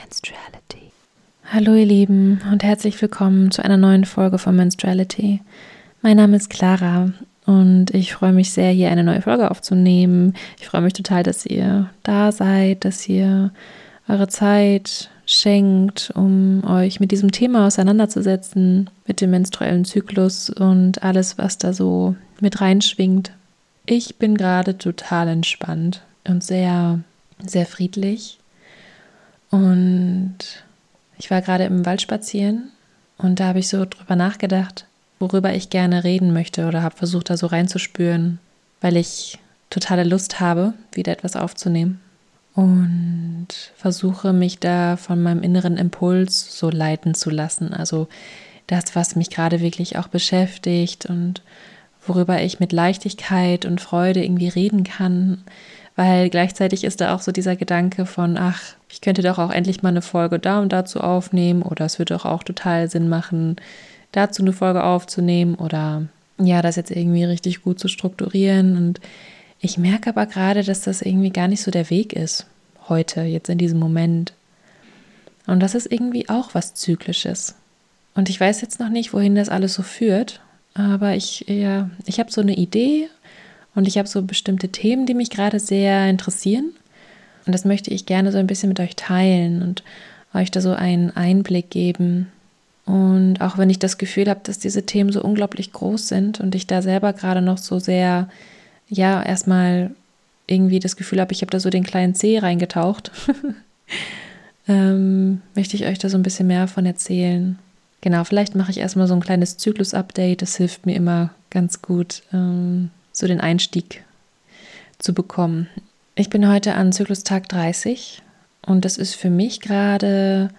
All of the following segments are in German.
Menstruality. Hallo ihr Lieben und herzlich willkommen zu einer neuen Folge von Menstruality. Mein Name ist Clara und ich freue mich sehr, hier eine neue Folge aufzunehmen. Ich freue mich total, dass ihr da seid, dass ihr eure Zeit schenkt, um euch mit diesem Thema auseinanderzusetzen, mit dem menstruellen Zyklus und alles, was da so mit reinschwingt. Ich bin gerade total entspannt und sehr, sehr friedlich. Und ich war gerade im Wald spazieren und da habe ich so drüber nachgedacht, worüber ich gerne reden möchte oder habe versucht, da so reinzuspüren, weil ich totale Lust habe, wieder etwas aufzunehmen. Und versuche mich da von meinem inneren Impuls so leiten zu lassen. Also das, was mich gerade wirklich auch beschäftigt und worüber ich mit Leichtigkeit und Freude irgendwie reden kann, weil gleichzeitig ist da auch so dieser Gedanke von, ach, ich könnte doch auch endlich mal eine Folge da und dazu aufnehmen oder es würde doch auch total Sinn machen, dazu eine Folge aufzunehmen oder ja, das jetzt irgendwie richtig gut zu strukturieren. Und ich merke aber gerade, dass das irgendwie gar nicht so der Weg ist, heute, jetzt in diesem Moment. Und das ist irgendwie auch was Zyklisches. Und ich weiß jetzt noch nicht, wohin das alles so führt, aber ich, ja, ich habe so eine Idee und ich habe so bestimmte Themen, die mich gerade sehr interessieren. Und das möchte ich gerne so ein bisschen mit euch teilen und euch da so einen Einblick geben. Und auch wenn ich das Gefühl habe, dass diese Themen so unglaublich groß sind und ich da selber gerade noch so sehr, ja, erstmal irgendwie das Gefühl habe, ich habe da so den kleinen C reingetaucht, ähm, möchte ich euch da so ein bisschen mehr von erzählen. Genau, vielleicht mache ich erstmal so ein kleines Zyklus-Update. Das hilft mir immer ganz gut, ähm, so den Einstieg zu bekommen. Ich bin heute an Zyklustag 30 und das ist für mich gerade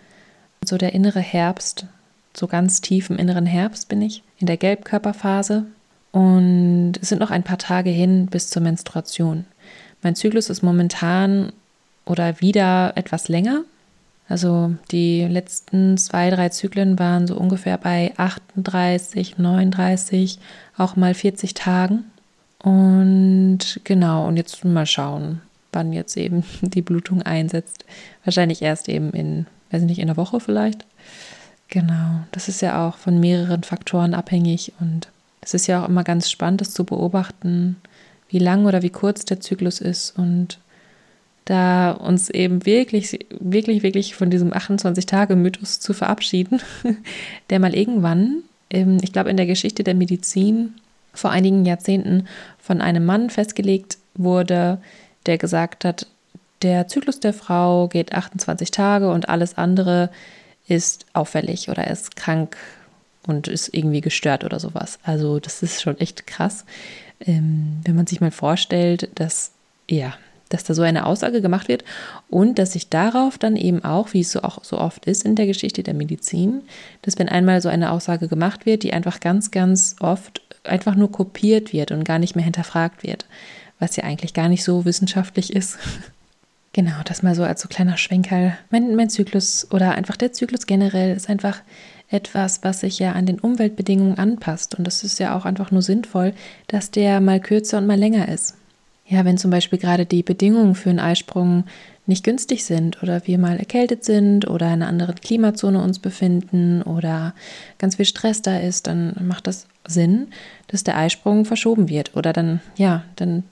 so der innere Herbst. So ganz tief im inneren Herbst bin ich, in der Gelbkörperphase. Und es sind noch ein paar Tage hin bis zur Menstruation. Mein Zyklus ist momentan oder wieder etwas länger. Also die letzten zwei, drei Zyklen waren so ungefähr bei 38, 39, auch mal 40 Tagen. Und genau, und jetzt mal schauen, wann jetzt eben die Blutung einsetzt. Wahrscheinlich erst eben in, weiß nicht, in einer Woche vielleicht. Genau, das ist ja auch von mehreren Faktoren abhängig und es ist ja auch immer ganz spannend, das zu beobachten, wie lang oder wie kurz der Zyklus ist und da uns eben wirklich, wirklich, wirklich von diesem 28-Tage-Mythos zu verabschieden, der mal irgendwann, ich glaube in der Geschichte der Medizin vor einigen Jahrzehnten von einem Mann festgelegt wurde, der gesagt hat, der Zyklus der Frau geht 28 Tage und alles andere ist auffällig oder ist krank und ist irgendwie gestört oder sowas. Also das ist schon echt krass, ähm, wenn man sich mal vorstellt, dass ja, dass da so eine Aussage gemacht wird und dass sich darauf dann eben auch, wie es so auch so oft ist in der Geschichte der Medizin, dass wenn einmal so eine Aussage gemacht wird, die einfach ganz, ganz oft einfach nur kopiert wird und gar nicht mehr hinterfragt wird, was ja eigentlich gar nicht so wissenschaftlich ist. genau, das mal so als so kleiner Schwenkerl. Mein, mein Zyklus oder einfach der Zyklus generell ist einfach etwas, was sich ja an den Umweltbedingungen anpasst. Und das ist ja auch einfach nur sinnvoll, dass der mal kürzer und mal länger ist. Ja, wenn zum Beispiel gerade die Bedingungen für einen Eisprung nicht günstig sind oder wir mal erkältet sind oder in einer anderen Klimazone uns befinden oder ganz viel Stress da ist, dann macht das Sinn, dass der Eisprung verschoben wird oder dann, ja, dann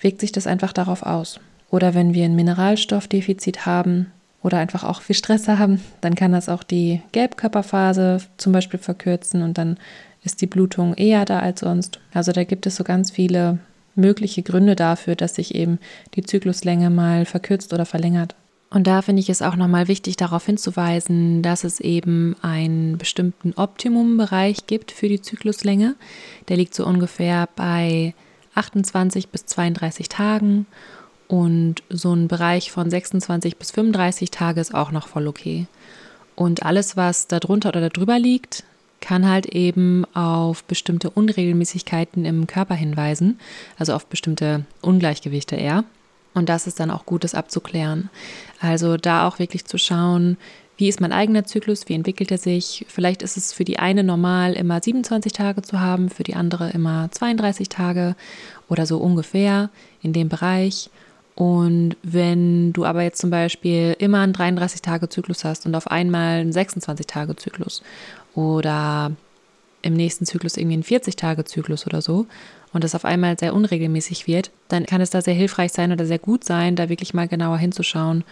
wirkt sich das einfach darauf aus. Oder wenn wir ein Mineralstoffdefizit haben oder einfach auch viel Stress haben, dann kann das auch die Gelbkörperphase zum Beispiel verkürzen und dann ist die Blutung eher da als sonst. Also da gibt es so ganz viele mögliche Gründe dafür, dass sich eben die Zykluslänge mal verkürzt oder verlängert. Und da finde ich es auch nochmal wichtig, darauf hinzuweisen, dass es eben einen bestimmten Optimumbereich gibt für die Zykluslänge. Der liegt so ungefähr bei 28 bis 32 Tagen und so ein Bereich von 26 bis 35 Tage ist auch noch voll okay. Und alles, was darunter oder darüber liegt, kann halt eben auf bestimmte Unregelmäßigkeiten im Körper hinweisen, also auf bestimmte Ungleichgewichte eher. Und das ist dann auch gut, das abzuklären. Also da auch wirklich zu schauen, wie ist mein eigener Zyklus, wie entwickelt er sich. Vielleicht ist es für die eine normal, immer 27 Tage zu haben, für die andere immer 32 Tage oder so ungefähr in dem Bereich. Und wenn du aber jetzt zum Beispiel immer einen 33-Tage-Zyklus hast und auf einmal einen 26-Tage-Zyklus oder im nächsten Zyklus irgendwie einen 40-Tage-Zyklus oder so und das auf einmal sehr unregelmäßig wird, dann kann es da sehr hilfreich sein oder sehr gut sein, da wirklich mal genauer hinzuschauen.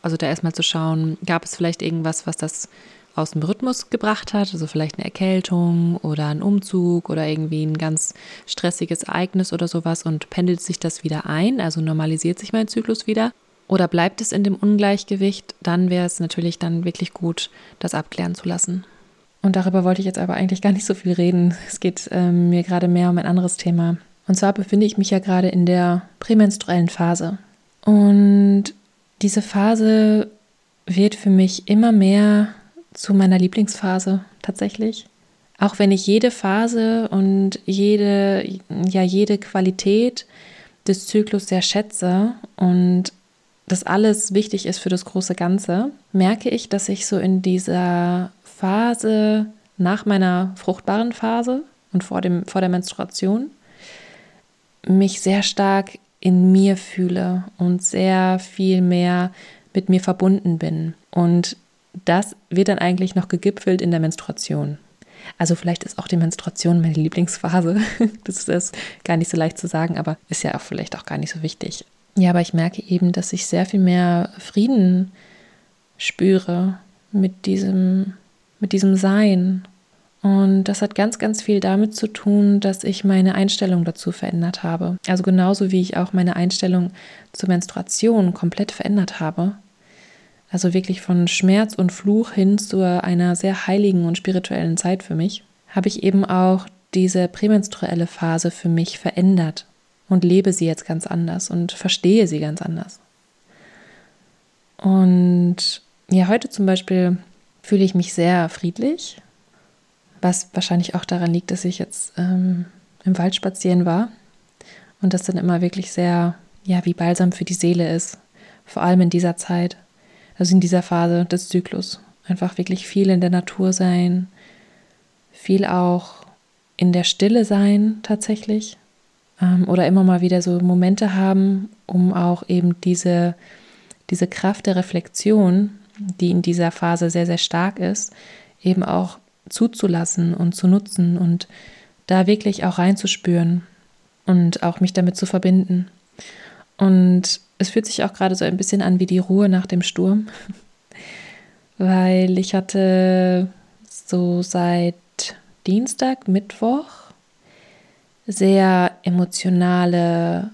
Also da erstmal zu schauen, gab es vielleicht irgendwas, was das aus dem Rhythmus gebracht hat, also vielleicht eine Erkältung oder ein Umzug oder irgendwie ein ganz stressiges Ereignis oder sowas und pendelt sich das wieder ein, also normalisiert sich mein Zyklus wieder. Oder bleibt es in dem Ungleichgewicht, dann wäre es natürlich dann wirklich gut, das abklären zu lassen. Und darüber wollte ich jetzt aber eigentlich gar nicht so viel reden. Es geht ähm, mir gerade mehr um ein anderes Thema. Und zwar befinde ich mich ja gerade in der prämenstruellen Phase. Und diese Phase wird für mich immer mehr zu meiner Lieblingsphase tatsächlich. Auch wenn ich jede Phase und jede, ja, jede Qualität des Zyklus sehr schätze und das alles wichtig ist für das große Ganze, merke ich, dass ich so in dieser Phase nach meiner fruchtbaren Phase und vor, dem, vor der Menstruation mich sehr stark in mir fühle und sehr viel mehr mit mir verbunden bin. Und das wird dann eigentlich noch gegipfelt in der Menstruation. Also vielleicht ist auch die Menstruation meine Lieblingsphase. Das ist gar nicht so leicht zu sagen, aber ist ja auch vielleicht auch gar nicht so wichtig. Ja, aber ich merke eben, dass ich sehr viel mehr Frieden spüre mit diesem, mit diesem Sein. Und das hat ganz, ganz viel damit zu tun, dass ich meine Einstellung dazu verändert habe. Also genauso wie ich auch meine Einstellung zur Menstruation komplett verändert habe also wirklich von Schmerz und Fluch hin zu einer sehr heiligen und spirituellen Zeit für mich, habe ich eben auch diese prämenstruelle Phase für mich verändert und lebe sie jetzt ganz anders und verstehe sie ganz anders. Und ja, heute zum Beispiel fühle ich mich sehr friedlich, was wahrscheinlich auch daran liegt, dass ich jetzt ähm, im Wald spazieren war und das dann immer wirklich sehr, ja, wie Balsam für die Seele ist, vor allem in dieser Zeit also in dieser Phase des Zyklus. Einfach wirklich viel in der Natur sein, viel auch in der Stille sein tatsächlich ähm, oder immer mal wieder so Momente haben, um auch eben diese, diese Kraft der Reflexion, die in dieser Phase sehr, sehr stark ist, eben auch zuzulassen und zu nutzen und da wirklich auch reinzuspüren und auch mich damit zu verbinden. Und es fühlt sich auch gerade so ein bisschen an wie die Ruhe nach dem Sturm, weil ich hatte so seit Dienstag, Mittwoch sehr emotionale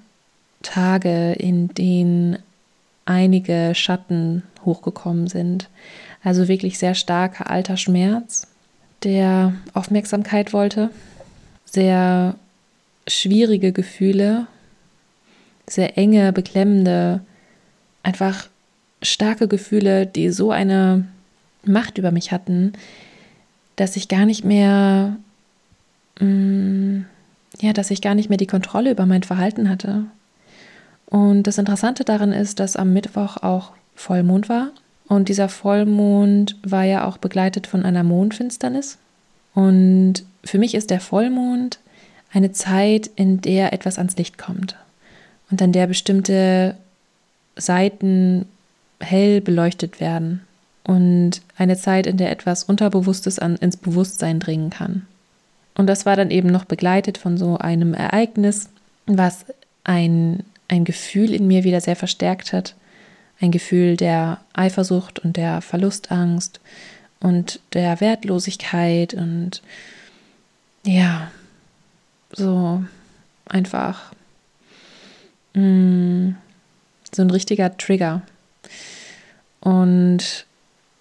Tage, in denen einige Schatten hochgekommen sind. Also wirklich sehr starker alter Schmerz, der Aufmerksamkeit wollte, sehr schwierige Gefühle sehr enge, beklemmende, einfach starke Gefühle, die so eine Macht über mich hatten, dass ich gar nicht mehr, mm, ja, dass ich gar nicht mehr die Kontrolle über mein Verhalten hatte. Und das Interessante daran ist, dass am Mittwoch auch Vollmond war. Und dieser Vollmond war ja auch begleitet von einer Mondfinsternis. Und für mich ist der Vollmond eine Zeit, in der etwas ans Licht kommt und an der bestimmte Seiten hell beleuchtet werden und eine Zeit, in der etwas Unterbewusstes an, ins Bewusstsein dringen kann. Und das war dann eben noch begleitet von so einem Ereignis, was ein, ein Gefühl in mir wieder sehr verstärkt hat. Ein Gefühl der Eifersucht und der Verlustangst und der Wertlosigkeit und ja, so einfach Mm, so ein richtiger Trigger. Und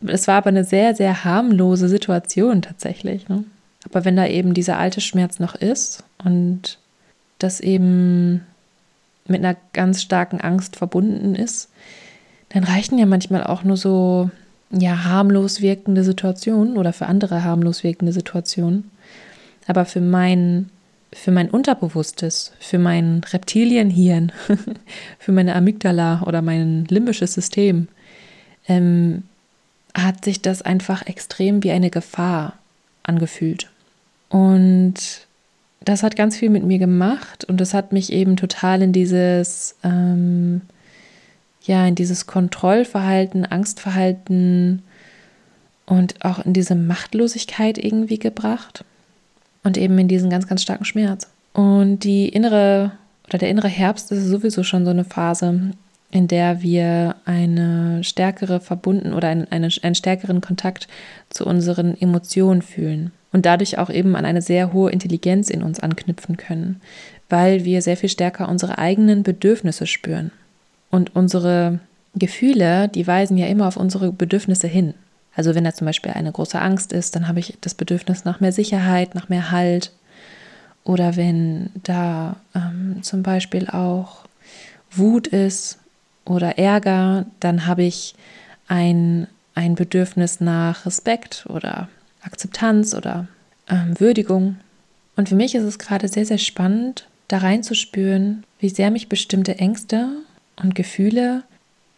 es war aber eine sehr, sehr harmlose Situation tatsächlich. Ne? Aber wenn da eben dieser alte Schmerz noch ist und das eben mit einer ganz starken Angst verbunden ist, dann reichen ja manchmal auch nur so ja harmlos wirkende Situationen oder für andere harmlos wirkende Situationen. Aber für meinen für mein Unterbewusstes, für mein Reptilienhirn, für meine Amygdala oder mein limbisches System, ähm, hat sich das einfach extrem wie eine Gefahr angefühlt. Und das hat ganz viel mit mir gemacht und das hat mich eben total in dieses, ähm, ja, in dieses Kontrollverhalten, Angstverhalten und auch in diese Machtlosigkeit irgendwie gebracht und eben in diesen ganz, ganz starken Schmerz. Und die innere oder der innere Herbst ist sowieso schon so eine Phase, in der wir eine stärkere verbunden oder einen, einen, einen stärkeren Kontakt zu unseren Emotionen fühlen und dadurch auch eben an eine sehr hohe Intelligenz in uns anknüpfen können, weil wir sehr viel stärker unsere eigenen Bedürfnisse spüren. Und unsere Gefühle, die weisen ja immer auf unsere Bedürfnisse hin. Also wenn da zum Beispiel eine große Angst ist, dann habe ich das Bedürfnis nach mehr Sicherheit, nach mehr Halt. Oder wenn da ähm, zum Beispiel auch Wut ist oder Ärger, dann habe ich ein, ein Bedürfnis nach Respekt oder Akzeptanz oder ähm, Würdigung. Und für mich ist es gerade sehr, sehr spannend, da reinzuspüren, wie sehr mich bestimmte Ängste und Gefühle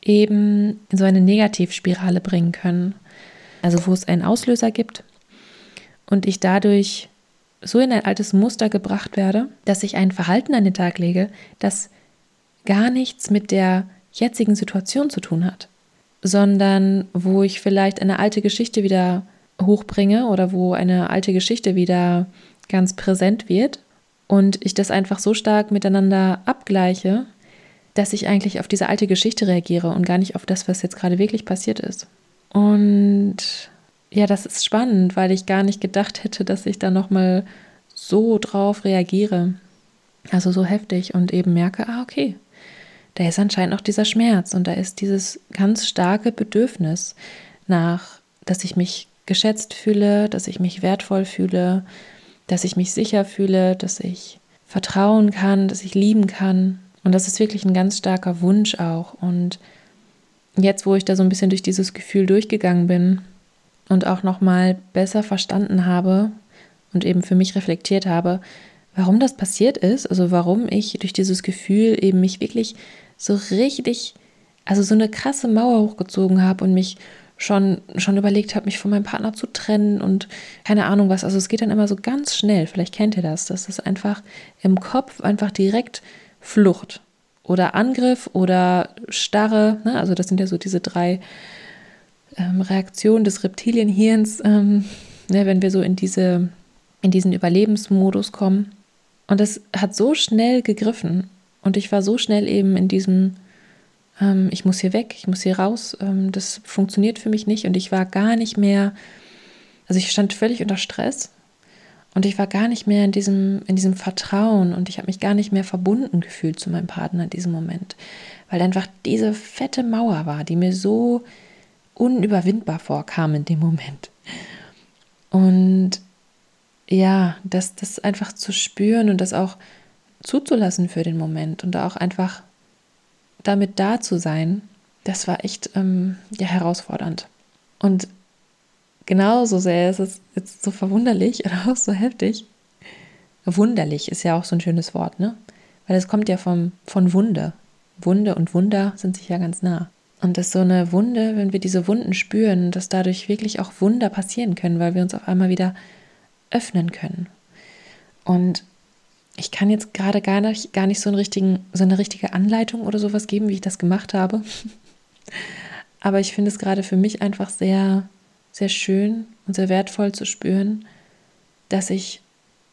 eben in so eine Negativspirale bringen können. Also wo es einen Auslöser gibt und ich dadurch so in ein altes Muster gebracht werde, dass ich ein Verhalten an den Tag lege, das gar nichts mit der jetzigen Situation zu tun hat, sondern wo ich vielleicht eine alte Geschichte wieder hochbringe oder wo eine alte Geschichte wieder ganz präsent wird und ich das einfach so stark miteinander abgleiche, dass ich eigentlich auf diese alte Geschichte reagiere und gar nicht auf das, was jetzt gerade wirklich passiert ist. Und ja, das ist spannend, weil ich gar nicht gedacht hätte, dass ich da nochmal so drauf reagiere. Also so heftig und eben merke, ah, okay, da ist anscheinend auch dieser Schmerz und da ist dieses ganz starke Bedürfnis nach, dass ich mich geschätzt fühle, dass ich mich wertvoll fühle, dass ich mich sicher fühle, dass ich vertrauen kann, dass ich lieben kann. Und das ist wirklich ein ganz starker Wunsch auch. Und jetzt, wo ich da so ein bisschen durch dieses Gefühl durchgegangen bin und auch nochmal besser verstanden habe und eben für mich reflektiert habe, warum das passiert ist, also warum ich durch dieses Gefühl eben mich wirklich so richtig, also so eine krasse Mauer hochgezogen habe und mich schon, schon überlegt habe, mich von meinem Partner zu trennen und keine Ahnung was. Also es geht dann immer so ganz schnell. Vielleicht kennt ihr das, dass das einfach im Kopf einfach direkt Flucht oder Angriff oder Starre. Ne? Also das sind ja so diese drei ähm, Reaktionen des Reptilienhirns, ähm, ne? wenn wir so in diese in diesen Überlebensmodus kommen. Und das hat so schnell gegriffen und ich war so schnell eben in diesem ähm, ich muss hier weg, ich muss hier raus, ähm, das funktioniert für mich nicht und ich war gar nicht mehr, also ich stand völlig unter Stress und ich war gar nicht mehr in diesem, in diesem Vertrauen und ich habe mich gar nicht mehr verbunden gefühlt zu meinem Partner in diesem Moment, weil einfach diese fette Mauer war, die mir so unüberwindbar vorkam in dem Moment. Und ja, das, das einfach zu spüren und das auch zuzulassen für den Moment und auch einfach damit da zu sein, das war echt ähm, ja, herausfordernd. Und genauso sehr ist es jetzt so verwunderlich oder auch so heftig. Wunderlich ist ja auch so ein schönes Wort, ne? Weil es kommt ja vom, von Wunde. Wunde und Wunder sind sich ja ganz nah. Und dass so eine Wunde, wenn wir diese Wunden spüren, dass dadurch wirklich auch Wunder passieren können, weil wir uns auf einmal wieder öffnen können. Und ich kann jetzt gerade gar nicht, gar nicht so, so eine richtige Anleitung oder sowas geben, wie ich das gemacht habe. Aber ich finde es gerade für mich einfach sehr, sehr schön und sehr wertvoll zu spüren, dass ich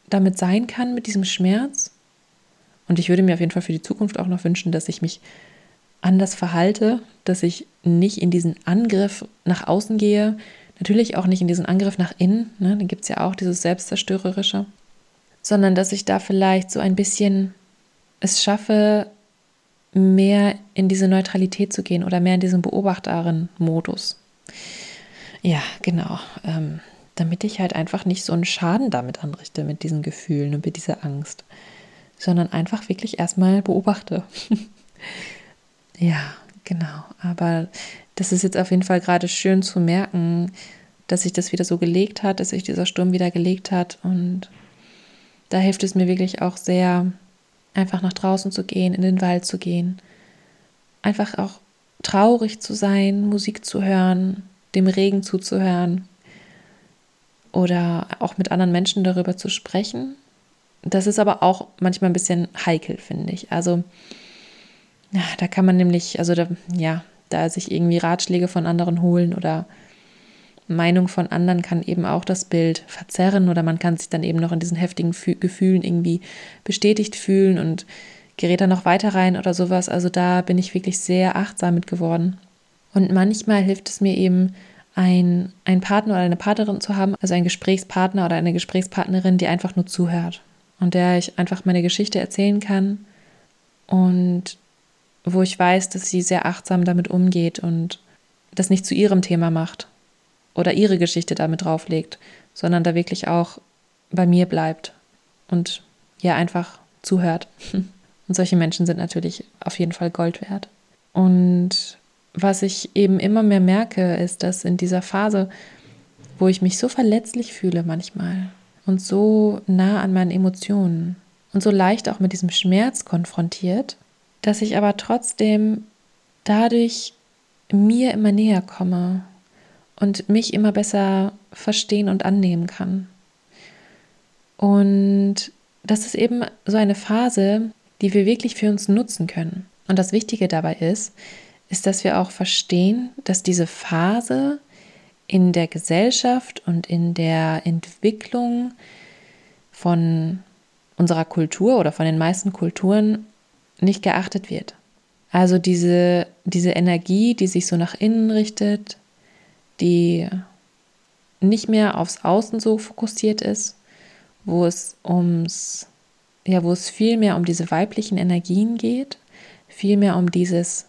damit sein kann, mit diesem Schmerz. Und ich würde mir auf jeden Fall für die Zukunft auch noch wünschen, dass ich mich anders verhalte, dass ich nicht in diesen Angriff nach außen gehe, natürlich auch nicht in diesen Angriff nach innen, ne? da gibt es ja auch dieses Selbstzerstörerische, sondern dass ich da vielleicht so ein bisschen es schaffe, mehr in diese Neutralität zu gehen oder mehr in diesen Beobachterin-Modus. Ja, genau. Ähm, damit ich halt einfach nicht so einen Schaden damit anrichte, mit diesen Gefühlen und mit dieser Angst, sondern einfach wirklich erstmal beobachte. ja, genau. Aber das ist jetzt auf jeden Fall gerade schön zu merken, dass sich das wieder so gelegt hat, dass sich dieser Sturm wieder gelegt hat und da hilft es mir wirklich auch sehr, einfach nach draußen zu gehen, in den Wald zu gehen, einfach auch traurig zu sein, Musik zu hören, dem Regen zuzuhören oder auch mit anderen Menschen darüber zu sprechen. Das ist aber auch manchmal ein bisschen heikel, finde ich. Also da kann man nämlich, also da, ja, da sich irgendwie Ratschläge von anderen holen oder Meinung von anderen kann eben auch das Bild verzerren oder man kann sich dann eben noch in diesen heftigen Fü Gefühlen irgendwie bestätigt fühlen und gerät dann noch weiter rein oder sowas. Also da bin ich wirklich sehr achtsam mit geworden. Und manchmal hilft es mir eben, ein, ein Partner oder eine Partnerin zu haben, also ein Gesprächspartner oder eine Gesprächspartnerin, die einfach nur zuhört und der ich einfach meine Geschichte erzählen kann und wo ich weiß, dass sie sehr achtsam damit umgeht und das nicht zu ihrem Thema macht oder ihre Geschichte damit drauflegt, sondern da wirklich auch bei mir bleibt und ja einfach zuhört. Und solche Menschen sind natürlich auf jeden Fall Gold wert. Und was ich eben immer mehr merke, ist, dass in dieser Phase, wo ich mich so verletzlich fühle manchmal und so nah an meinen Emotionen und so leicht auch mit diesem Schmerz konfrontiert, dass ich aber trotzdem dadurch mir immer näher komme und mich immer besser verstehen und annehmen kann. Und das ist eben so eine Phase, die wir wirklich für uns nutzen können. Und das Wichtige dabei ist, ist, dass wir auch verstehen, dass diese Phase in der Gesellschaft und in der Entwicklung von unserer Kultur oder von den meisten Kulturen nicht geachtet wird. Also diese, diese Energie, die sich so nach innen richtet, die nicht mehr aufs Außen so fokussiert ist, wo es ums, ja, wo es viel mehr um diese weiblichen Energien geht, viel mehr um dieses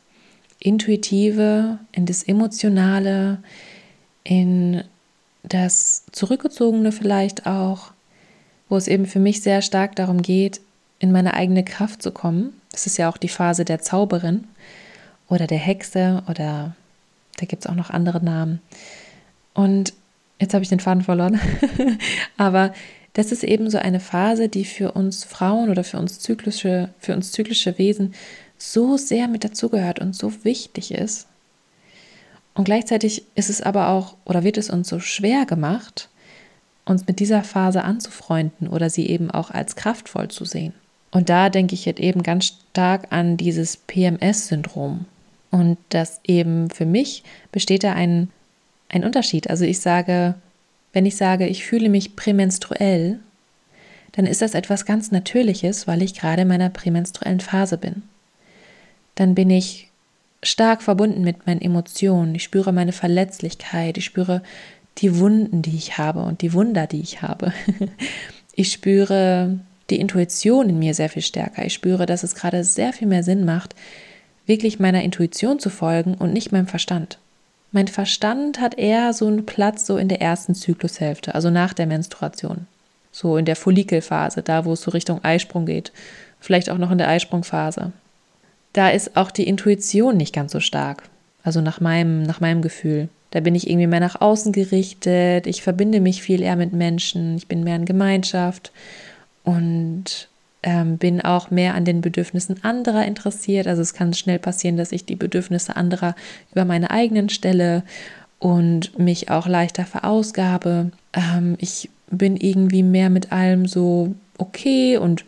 Intuitive, in das Emotionale, in das Zurückgezogene vielleicht auch, wo es eben für mich sehr stark darum geht, in meine eigene Kraft zu kommen. Das ist ja auch die Phase der Zauberin oder der Hexe oder da gibt es auch noch andere Namen. Und jetzt habe ich den Faden verloren. Aber das ist eben so eine Phase, die für uns Frauen oder für uns zyklische, für uns zyklische Wesen so sehr mit dazugehört und so wichtig ist. Und gleichzeitig ist es aber auch oder wird es uns so schwer gemacht, uns mit dieser Phase anzufreunden oder sie eben auch als kraftvoll zu sehen. Und da denke ich jetzt eben ganz stark an dieses PMS-Syndrom. Und das eben für mich besteht da ein, ein Unterschied. Also ich sage, wenn ich sage, ich fühle mich prämenstruell, dann ist das etwas ganz Natürliches, weil ich gerade in meiner prämenstruellen Phase bin dann bin ich stark verbunden mit meinen Emotionen. Ich spüre meine Verletzlichkeit, ich spüre die Wunden, die ich habe und die Wunder, die ich habe. Ich spüre die Intuition in mir sehr viel stärker. Ich spüre, dass es gerade sehr viel mehr Sinn macht, wirklich meiner Intuition zu folgen und nicht meinem Verstand. Mein Verstand hat eher so einen Platz so in der ersten Zyklushälfte, also nach der Menstruation. So in der Follikelphase, da wo es so Richtung Eisprung geht. Vielleicht auch noch in der Eisprungphase da ist auch die Intuition nicht ganz so stark. Also nach meinem, nach meinem Gefühl. Da bin ich irgendwie mehr nach außen gerichtet, ich verbinde mich viel eher mit Menschen, ich bin mehr in Gemeinschaft und ähm, bin auch mehr an den Bedürfnissen anderer interessiert. Also es kann schnell passieren, dass ich die Bedürfnisse anderer über meine eigenen stelle und mich auch leichter verausgabe. Ähm, ich bin irgendwie mehr mit allem so okay und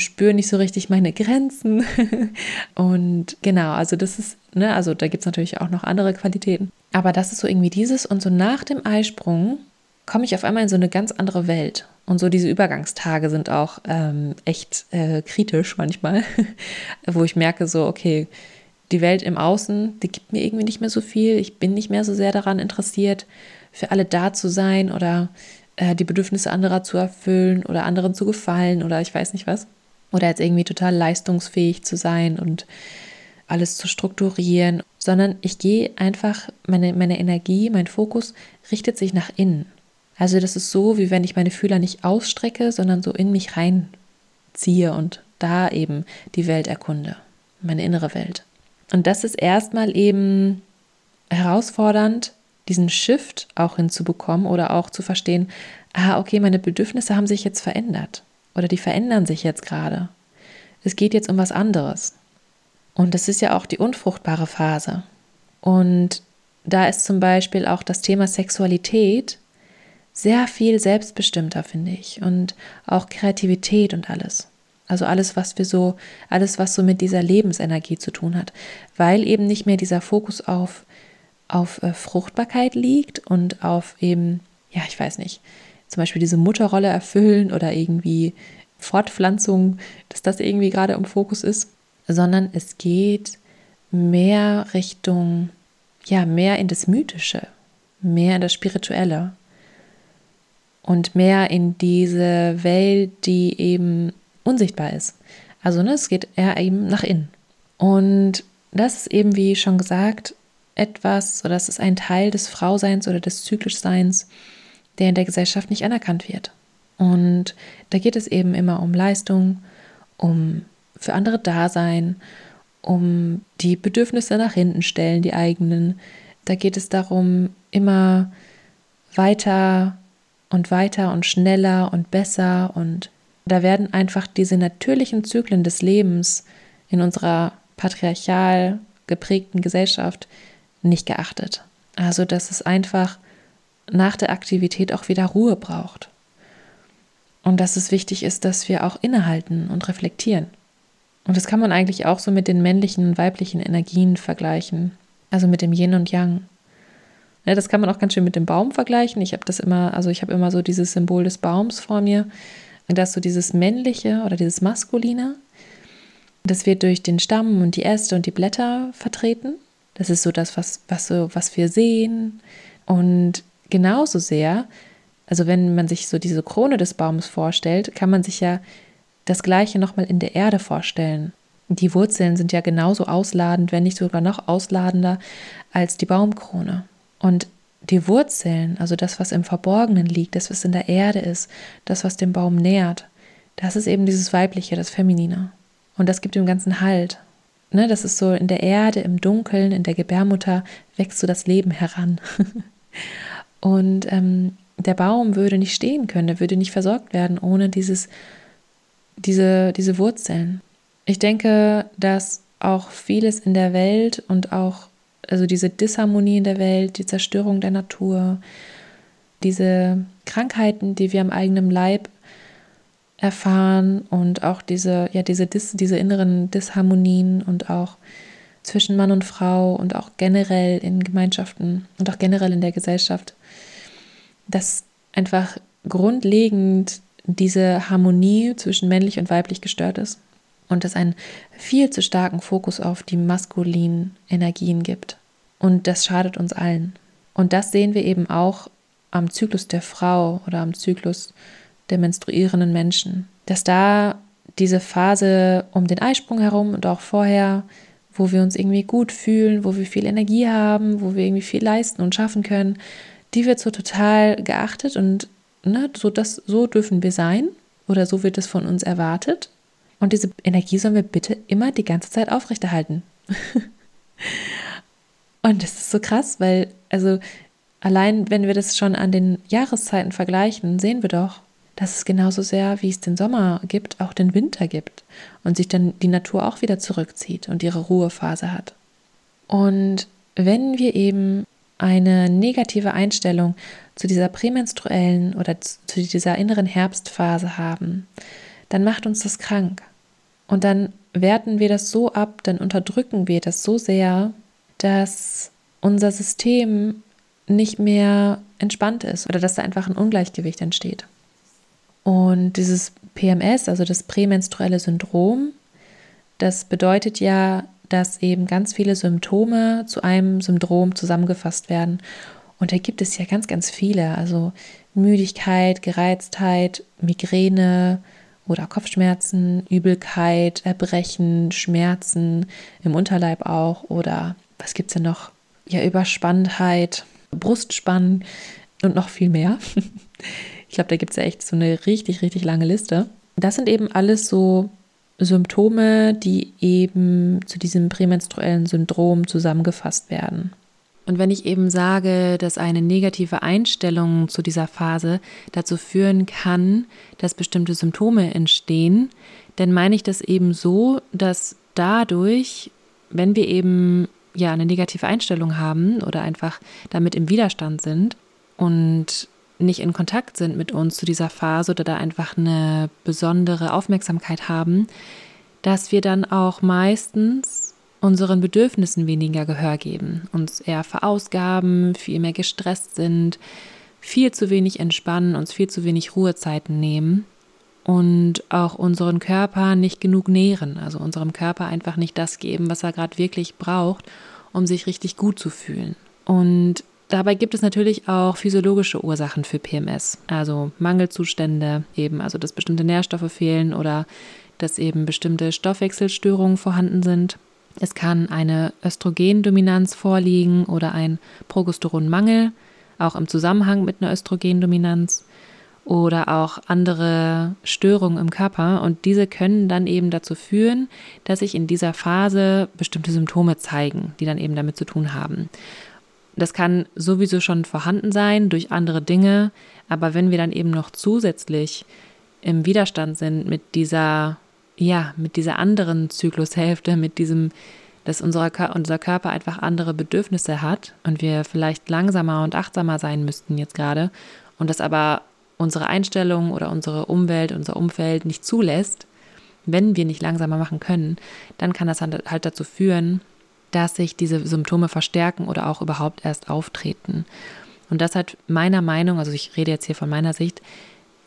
spüre nicht so richtig meine Grenzen. und genau, also das ist, ne, also da gibt es natürlich auch noch andere Qualitäten. Aber das ist so irgendwie dieses und so nach dem Eisprung komme ich auf einmal in so eine ganz andere Welt. Und so diese Übergangstage sind auch ähm, echt äh, kritisch manchmal, wo ich merke so, okay, die Welt im Außen, die gibt mir irgendwie nicht mehr so viel. Ich bin nicht mehr so sehr daran interessiert, für alle da zu sein oder äh, die Bedürfnisse anderer zu erfüllen oder anderen zu gefallen oder ich weiß nicht was oder jetzt irgendwie total leistungsfähig zu sein und alles zu strukturieren, sondern ich gehe einfach, meine, meine Energie, mein Fokus richtet sich nach innen. Also das ist so, wie wenn ich meine Fühler nicht ausstrecke, sondern so in mich reinziehe und da eben die Welt erkunde, meine innere Welt. Und das ist erstmal eben herausfordernd, diesen Shift auch hinzubekommen oder auch zu verstehen, ah, okay, meine Bedürfnisse haben sich jetzt verändert oder die verändern sich jetzt gerade. Es geht jetzt um was anderes. Und das ist ja auch die unfruchtbare Phase. Und da ist zum Beispiel auch das Thema Sexualität sehr viel selbstbestimmter, finde ich. Und auch Kreativität und alles. Also alles, was wir so, alles, was so mit dieser Lebensenergie zu tun hat, weil eben nicht mehr dieser Fokus auf, auf äh, Fruchtbarkeit liegt und auf eben, ja, ich weiß nicht, zum Beispiel diese Mutterrolle erfüllen oder irgendwie Fortpflanzung, dass das irgendwie gerade im Fokus ist, sondern es geht mehr Richtung, ja, mehr in das Mythische, mehr in das Spirituelle und mehr in diese Welt, die eben unsichtbar ist. Also ne, es geht eher eben nach innen. Und das ist eben, wie schon gesagt, etwas oder das ist ein Teil des Frauseins oder des Zyklischseins, der in der Gesellschaft nicht anerkannt wird. Und da geht es eben immer um Leistung, um für andere Dasein, um die Bedürfnisse nach hinten stellen, die eigenen. Da geht es darum, immer weiter und weiter und schneller und besser und da werden einfach diese natürlichen Zyklen des Lebens in unserer patriarchal geprägten Gesellschaft nicht geachtet. Also, dass es einfach nach der Aktivität auch wieder Ruhe braucht. Und dass es wichtig ist, dass wir auch innehalten und reflektieren. Und das kann man eigentlich auch so mit den männlichen und weiblichen Energien vergleichen. Also mit dem Yin und Yang. Ja, das kann man auch ganz schön mit dem Baum vergleichen. Ich habe das immer, also ich habe immer so dieses Symbol des Baums vor mir, dass so dieses männliche oder dieses maskuline, das wird durch den Stamm und die Äste und die Blätter vertreten. Das ist so das, was, was, so, was wir sehen. Und genauso sehr, also wenn man sich so diese Krone des Baums vorstellt, kann man sich ja das Gleiche nochmal in der Erde vorstellen. Die Wurzeln sind ja genauso ausladend, wenn nicht sogar noch ausladender als die Baumkrone. Und die Wurzeln, also das, was im Verborgenen liegt, das, was in der Erde ist, das, was den Baum nährt, das ist eben dieses Weibliche, das Feminine. Und das gibt dem Ganzen Halt. Ne, das ist so in der Erde, im Dunkeln, in der Gebärmutter wächst so das Leben heran. Und ähm, der Baum würde nicht stehen können, der würde nicht versorgt werden ohne dieses, diese, diese Wurzeln. Ich denke, dass auch vieles in der Welt und auch also diese Disharmonie in der Welt, die Zerstörung der Natur, diese Krankheiten, die wir am eigenen Leib erfahren und auch diese, ja, diese, Dis, diese inneren Disharmonien und auch zwischen Mann und Frau und auch generell in Gemeinschaften und auch generell in der Gesellschaft, dass einfach grundlegend diese Harmonie zwischen männlich und weiblich gestört ist und es einen viel zu starken Fokus auf die maskulinen Energien gibt. Und das schadet uns allen. Und das sehen wir eben auch am Zyklus der Frau oder am Zyklus der menstruierenden Menschen, dass da diese Phase um den Eisprung herum und auch vorher, wo wir uns irgendwie gut fühlen, wo wir viel Energie haben, wo wir irgendwie viel leisten und schaffen können, die wird so total geachtet und ne, so, das, so dürfen wir sein oder so wird es von uns erwartet. Und diese Energie sollen wir bitte immer die ganze Zeit aufrechterhalten. Und das ist so krass, weil, also allein wenn wir das schon an den Jahreszeiten vergleichen, sehen wir doch, dass es genauso sehr, wie es den Sommer gibt, auch den Winter gibt und sich dann die Natur auch wieder zurückzieht und ihre Ruhephase hat. Und wenn wir eben eine negative Einstellung zu dieser prämenstruellen oder zu dieser inneren Herbstphase haben, dann macht uns das krank. Und dann werten wir das so ab, dann unterdrücken wir das so sehr, dass unser System nicht mehr entspannt ist oder dass da einfach ein Ungleichgewicht entsteht. Und dieses PMS, also das prämenstruelle Syndrom, das bedeutet ja, dass eben ganz viele Symptome zu einem Syndrom zusammengefasst werden. Und da gibt es ja ganz, ganz viele. Also Müdigkeit, Gereiztheit, Migräne oder Kopfschmerzen, Übelkeit, Erbrechen, Schmerzen im Unterleib auch oder was gibt es denn noch? Ja, Überspannheit, Brustspannen und noch viel mehr. ich glaube, da gibt es ja echt so eine richtig, richtig lange Liste. Das sind eben alles so Symptome, die eben zu diesem prämenstruellen Syndrom zusammengefasst werden. Und wenn ich eben sage, dass eine negative Einstellung zu dieser Phase dazu führen kann, dass bestimmte Symptome entstehen, dann meine ich das eben so, dass dadurch, wenn wir eben ja eine negative Einstellung haben oder einfach damit im Widerstand sind und nicht in Kontakt sind mit uns zu dieser Phase oder da einfach eine besondere Aufmerksamkeit haben, dass wir dann auch meistens unseren Bedürfnissen weniger Gehör geben, uns eher verausgaben, viel mehr gestresst sind, viel zu wenig entspannen, uns viel zu wenig Ruhezeiten nehmen und auch unseren Körper nicht genug nähren, also unserem Körper einfach nicht das geben, was er gerade wirklich braucht, um sich richtig gut zu fühlen. Und dabei gibt es natürlich auch physiologische Ursachen für PMS, also Mangelzustände, eben also dass bestimmte Nährstoffe fehlen oder dass eben bestimmte Stoffwechselstörungen vorhanden sind. Es kann eine Östrogendominanz vorliegen oder ein Progesteronmangel, auch im Zusammenhang mit einer Östrogendominanz oder auch andere Störungen im Körper. Und diese können dann eben dazu führen, dass sich in dieser Phase bestimmte Symptome zeigen, die dann eben damit zu tun haben. Das kann sowieso schon vorhanden sein durch andere Dinge, aber wenn wir dann eben noch zusätzlich im Widerstand sind mit dieser ja, mit dieser anderen Zyklushälfte, mit diesem, dass unser, unser Körper einfach andere Bedürfnisse hat und wir vielleicht langsamer und achtsamer sein müssten jetzt gerade und das aber unsere Einstellung oder unsere Umwelt, unser Umfeld nicht zulässt, wenn wir nicht langsamer machen können, dann kann das halt dazu führen, dass sich diese Symptome verstärken oder auch überhaupt erst auftreten. Und das hat meiner Meinung, also ich rede jetzt hier von meiner Sicht,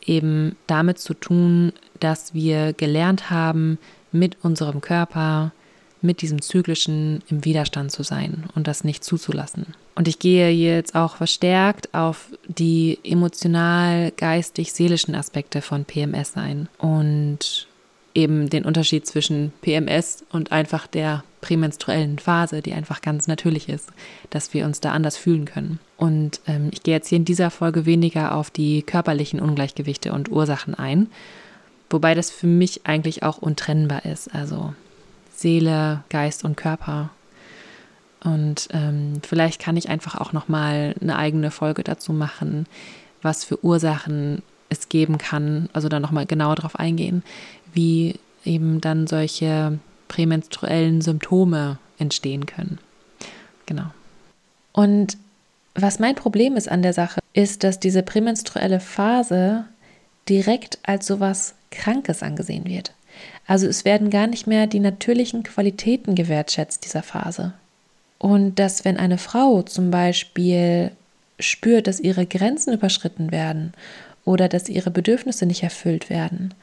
eben damit zu tun, dass wir gelernt haben, mit unserem Körper, mit diesem zyklischen im Widerstand zu sein und das nicht zuzulassen. Und ich gehe jetzt auch verstärkt auf die emotional, geistig, seelischen Aspekte von PMS ein und eben den Unterschied zwischen PMS und einfach der prämenstruellen Phase, die einfach ganz natürlich ist, dass wir uns da anders fühlen können. Und ähm, ich gehe jetzt hier in dieser Folge weniger auf die körperlichen Ungleichgewichte und Ursachen ein, wobei das für mich eigentlich auch untrennbar ist. Also Seele, Geist und Körper. Und ähm, vielleicht kann ich einfach auch noch mal eine eigene Folge dazu machen, was für Ursachen es geben kann. Also da noch mal genauer drauf eingehen, wie eben dann solche prämenstruellen Symptome entstehen können. Genau. Und was mein Problem ist an der Sache, ist, dass diese prämenstruelle Phase direkt als sowas Krankes angesehen wird. Also es werden gar nicht mehr die natürlichen Qualitäten gewertschätzt dieser Phase. Und dass wenn eine Frau zum Beispiel spürt, dass ihre Grenzen überschritten werden oder dass ihre Bedürfnisse nicht erfüllt werden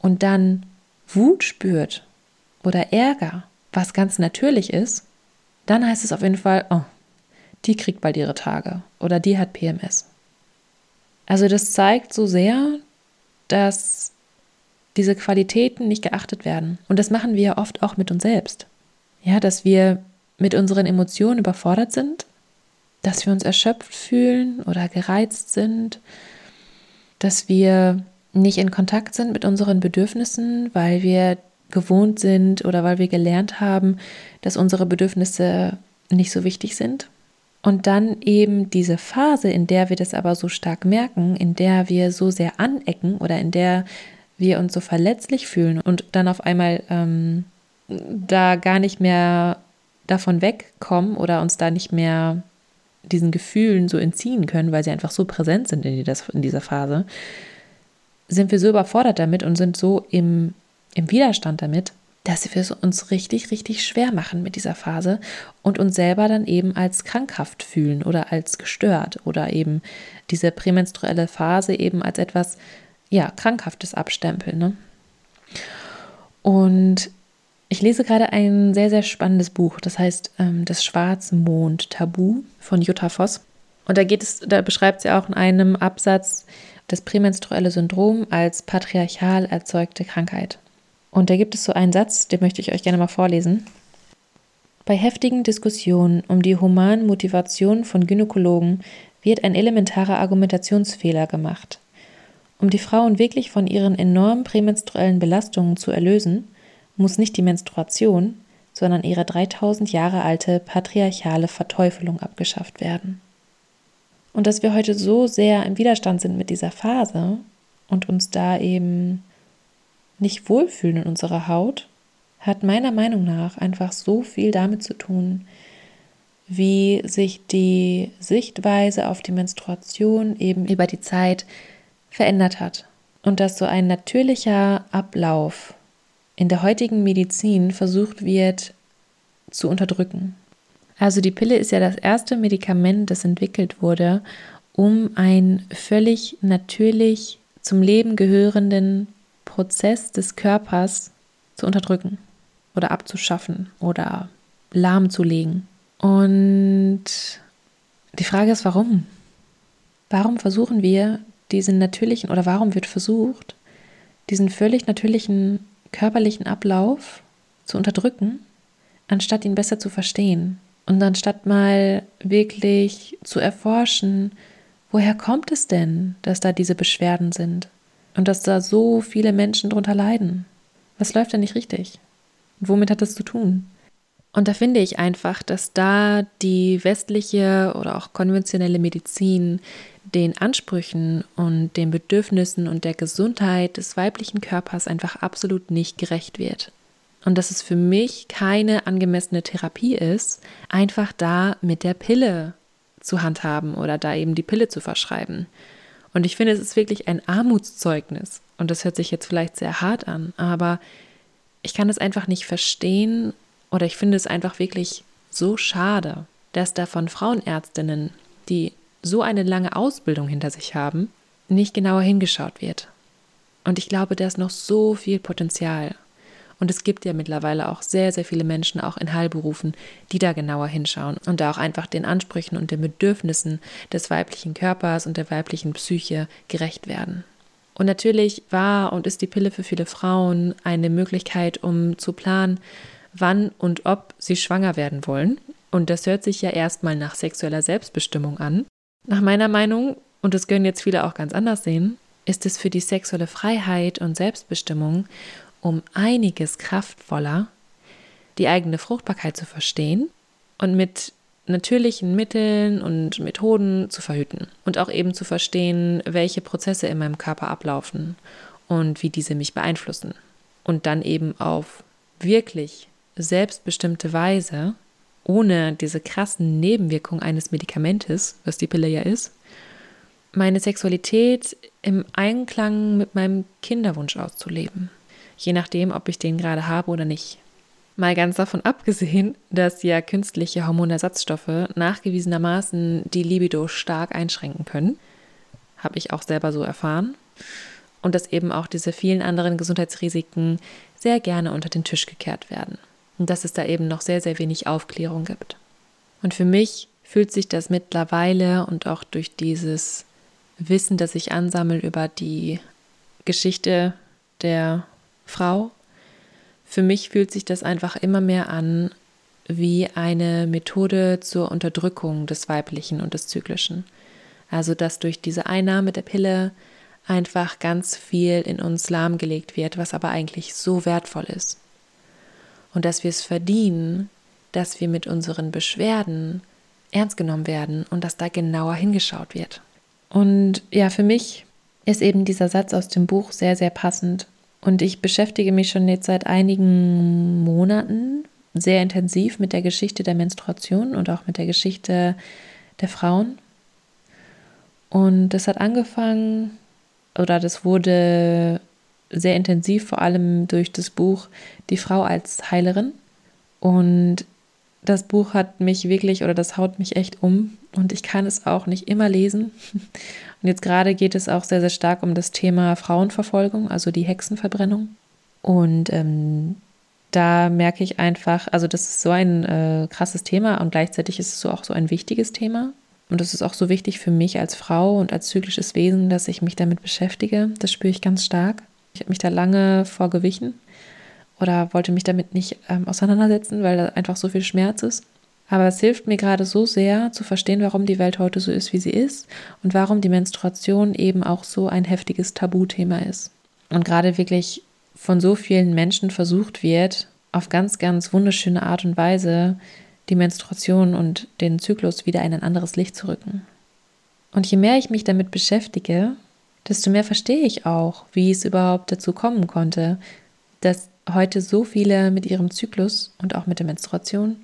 und dann Wut spürt oder Ärger, was ganz natürlich ist, dann heißt es auf jeden Fall, oh, die kriegt bald ihre Tage oder die hat PMS. Also das zeigt so sehr, dass diese Qualitäten nicht geachtet werden. Und das machen wir oft auch mit uns selbst. Ja, dass wir mit unseren Emotionen überfordert sind, dass wir uns erschöpft fühlen oder gereizt sind, dass wir nicht in Kontakt sind mit unseren Bedürfnissen, weil wir gewohnt sind oder weil wir gelernt haben, dass unsere Bedürfnisse nicht so wichtig sind. Und dann eben diese Phase, in der wir das aber so stark merken, in der wir so sehr anecken oder in der wir uns so verletzlich fühlen und dann auf einmal ähm, da gar nicht mehr davon wegkommen oder uns da nicht mehr diesen Gefühlen so entziehen können, weil sie einfach so präsent sind in, dieser Phase, sind wir so überfordert damit und sind so im im Widerstand damit, dass wir es uns richtig, richtig schwer machen mit dieser Phase und uns selber dann eben als krankhaft fühlen oder als gestört oder eben diese prämenstruelle Phase eben als etwas, ja, krankhaftes abstempeln. Ne? Und ich lese gerade ein sehr, sehr spannendes Buch, das heißt ähm, Das Schwarzmond-Tabu von Jutta Voss. Und da geht es, da beschreibt sie auch in einem Absatz das prämenstruelle Syndrom als patriarchal erzeugte Krankheit. Und da gibt es so einen Satz, den möchte ich euch gerne mal vorlesen. Bei heftigen Diskussionen um die humanen Motivationen von Gynäkologen wird ein elementarer Argumentationsfehler gemacht. Um die Frauen wirklich von ihren enormen prämenstruellen Belastungen zu erlösen, muss nicht die Menstruation, sondern ihre 3000 Jahre alte patriarchale Verteufelung abgeschafft werden. Und dass wir heute so sehr im Widerstand sind mit dieser Phase und uns da eben nicht wohlfühlen in unserer Haut, hat meiner Meinung nach einfach so viel damit zu tun, wie sich die Sichtweise auf die Menstruation eben über die Zeit verändert hat. Und dass so ein natürlicher Ablauf in der heutigen Medizin versucht wird zu unterdrücken. Also die Pille ist ja das erste Medikament, das entwickelt wurde, um einen völlig natürlich zum Leben gehörenden Prozess des Körpers zu unterdrücken oder abzuschaffen oder lahmzulegen. Und die Frage ist, warum? Warum versuchen wir diesen natürlichen oder warum wird versucht, diesen völlig natürlichen körperlichen Ablauf zu unterdrücken, anstatt ihn besser zu verstehen? Und anstatt mal wirklich zu erforschen, woher kommt es denn, dass da diese Beschwerden sind und dass da so viele Menschen drunter leiden? Was läuft denn nicht richtig? Und womit hat das zu tun? Und da finde ich einfach, dass da die westliche oder auch konventionelle Medizin den Ansprüchen und den Bedürfnissen und der Gesundheit des weiblichen Körpers einfach absolut nicht gerecht wird. Und dass es für mich keine angemessene Therapie ist, einfach da mit der Pille zu handhaben oder da eben die Pille zu verschreiben. Und ich finde, es ist wirklich ein Armutszeugnis. Und das hört sich jetzt vielleicht sehr hart an, aber ich kann es einfach nicht verstehen oder ich finde es einfach wirklich so schade, dass da von Frauenärztinnen, die so eine lange Ausbildung hinter sich haben, nicht genauer hingeschaut wird. Und ich glaube, da ist noch so viel Potenzial. Und es gibt ja mittlerweile auch sehr, sehr viele Menschen, auch in Heilberufen, die da genauer hinschauen und da auch einfach den Ansprüchen und den Bedürfnissen des weiblichen Körpers und der weiblichen Psyche gerecht werden. Und natürlich war und ist die Pille für viele Frauen eine Möglichkeit, um zu planen, wann und ob sie schwanger werden wollen. Und das hört sich ja erstmal nach sexueller Selbstbestimmung an. Nach meiner Meinung, und das können jetzt viele auch ganz anders sehen, ist es für die sexuelle Freiheit und Selbstbestimmung um einiges kraftvoller, die eigene Fruchtbarkeit zu verstehen und mit natürlichen Mitteln und Methoden zu verhüten. Und auch eben zu verstehen, welche Prozesse in meinem Körper ablaufen und wie diese mich beeinflussen. Und dann eben auf wirklich selbstbestimmte Weise, ohne diese krassen Nebenwirkungen eines Medikamentes, was die Pille ja ist, meine Sexualität im Einklang mit meinem Kinderwunsch auszuleben je nachdem, ob ich den gerade habe oder nicht. Mal ganz davon abgesehen, dass ja künstliche Hormonersatzstoffe nachgewiesenermaßen die Libido stark einschränken können, habe ich auch selber so erfahren, und dass eben auch diese vielen anderen Gesundheitsrisiken sehr gerne unter den Tisch gekehrt werden und dass es da eben noch sehr, sehr wenig Aufklärung gibt. Und für mich fühlt sich das mittlerweile und auch durch dieses Wissen, das ich ansammle über die Geschichte der Frau. Für mich fühlt sich das einfach immer mehr an wie eine Methode zur Unterdrückung des Weiblichen und des Zyklischen. Also dass durch diese Einnahme der Pille einfach ganz viel in uns lahmgelegt wird, was aber eigentlich so wertvoll ist. Und dass wir es verdienen, dass wir mit unseren Beschwerden ernst genommen werden und dass da genauer hingeschaut wird. Und ja, für mich ist eben dieser Satz aus dem Buch sehr, sehr passend, und ich beschäftige mich schon jetzt seit einigen Monaten sehr intensiv mit der Geschichte der Menstruation und auch mit der Geschichte der Frauen. Und das hat angefangen, oder das wurde sehr intensiv, vor allem durch das Buch Die Frau als Heilerin. Und das Buch hat mich wirklich, oder das haut mich echt um. Und ich kann es auch nicht immer lesen. Und jetzt gerade geht es auch sehr, sehr stark um das Thema Frauenverfolgung, also die Hexenverbrennung. Und ähm, da merke ich einfach, also das ist so ein äh, krasses Thema und gleichzeitig ist es so auch so ein wichtiges Thema. Und es ist auch so wichtig für mich als Frau und als zyklisches Wesen, dass ich mich damit beschäftige. Das spüre ich ganz stark. Ich habe mich da lange vorgewichen oder wollte mich damit nicht ähm, auseinandersetzen, weil da einfach so viel Schmerz ist. Aber es hilft mir gerade so sehr zu verstehen, warum die Welt heute so ist, wie sie ist und warum die Menstruation eben auch so ein heftiges Tabuthema ist. Und gerade wirklich von so vielen Menschen versucht wird, auf ganz, ganz wunderschöne Art und Weise die Menstruation und den Zyklus wieder in ein anderes Licht zu rücken. Und je mehr ich mich damit beschäftige, desto mehr verstehe ich auch, wie es überhaupt dazu kommen konnte, dass heute so viele mit ihrem Zyklus und auch mit der Menstruation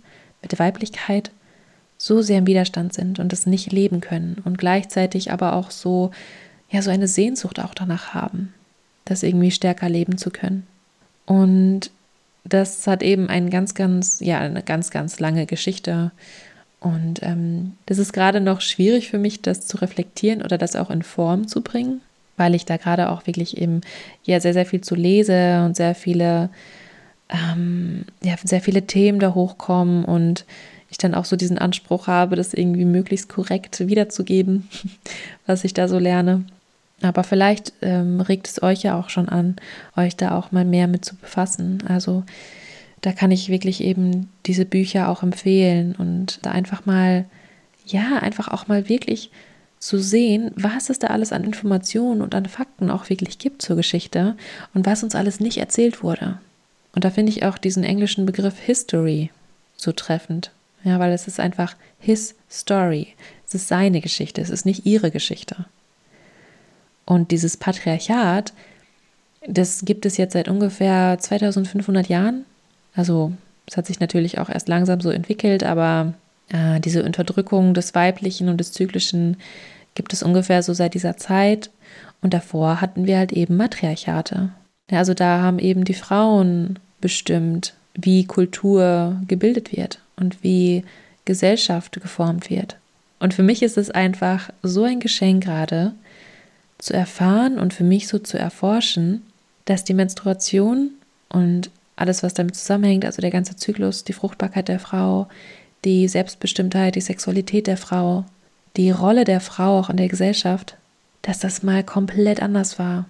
mit der Weiblichkeit so sehr im Widerstand sind und es nicht leben können und gleichzeitig aber auch so, ja, so eine Sehnsucht auch danach haben, das irgendwie stärker leben zu können. Und das hat eben ein ganz, ganz, ja, eine ganz, ganz lange Geschichte. Und ähm, das ist gerade noch schwierig für mich, das zu reflektieren oder das auch in Form zu bringen, weil ich da gerade auch wirklich eben ja sehr, sehr viel zu lese und sehr viele, ähm, ja, sehr viele Themen da hochkommen und ich dann auch so diesen Anspruch habe, das irgendwie möglichst korrekt wiederzugeben, was ich da so lerne. Aber vielleicht ähm, regt es euch ja auch schon an, euch da auch mal mehr mit zu befassen. Also da kann ich wirklich eben diese Bücher auch empfehlen und da einfach mal, ja, einfach auch mal wirklich zu sehen, was es da alles an Informationen und an Fakten auch wirklich gibt zur Geschichte und was uns alles nicht erzählt wurde. Und da finde ich auch diesen englischen Begriff History so treffend. Ja, weil es ist einfach his story. Es ist seine Geschichte, es ist nicht ihre Geschichte. Und dieses Patriarchat, das gibt es jetzt seit ungefähr 2500 Jahren. Also es hat sich natürlich auch erst langsam so entwickelt, aber äh, diese Unterdrückung des Weiblichen und des Zyklischen gibt es ungefähr so seit dieser Zeit. Und davor hatten wir halt eben Matriarchate. Ja, also da haben eben die Frauen bestimmt, wie Kultur gebildet wird und wie Gesellschaft geformt wird. Und für mich ist es einfach so ein Geschenk gerade, zu erfahren und für mich so zu erforschen, dass die Menstruation und alles, was damit zusammenhängt, also der ganze Zyklus, die Fruchtbarkeit der Frau, die Selbstbestimmtheit, die Sexualität der Frau, die Rolle der Frau auch in der Gesellschaft, dass das mal komplett anders war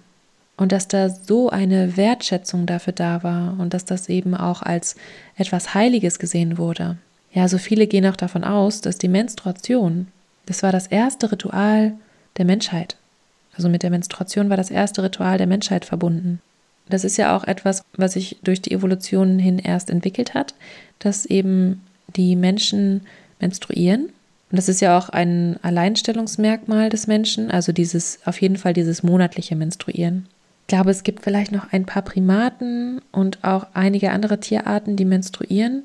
und dass da so eine Wertschätzung dafür da war und dass das eben auch als etwas Heiliges gesehen wurde. Ja, so viele gehen auch davon aus, dass die Menstruation, das war das erste Ritual der Menschheit. Also mit der Menstruation war das erste Ritual der Menschheit verbunden. Das ist ja auch etwas, was sich durch die Evolution hin erst entwickelt hat, dass eben die Menschen menstruieren. Und das ist ja auch ein Alleinstellungsmerkmal des Menschen, also dieses, auf jeden Fall dieses monatliche Menstruieren. Ich glaube, es gibt vielleicht noch ein paar Primaten und auch einige andere Tierarten, die menstruieren.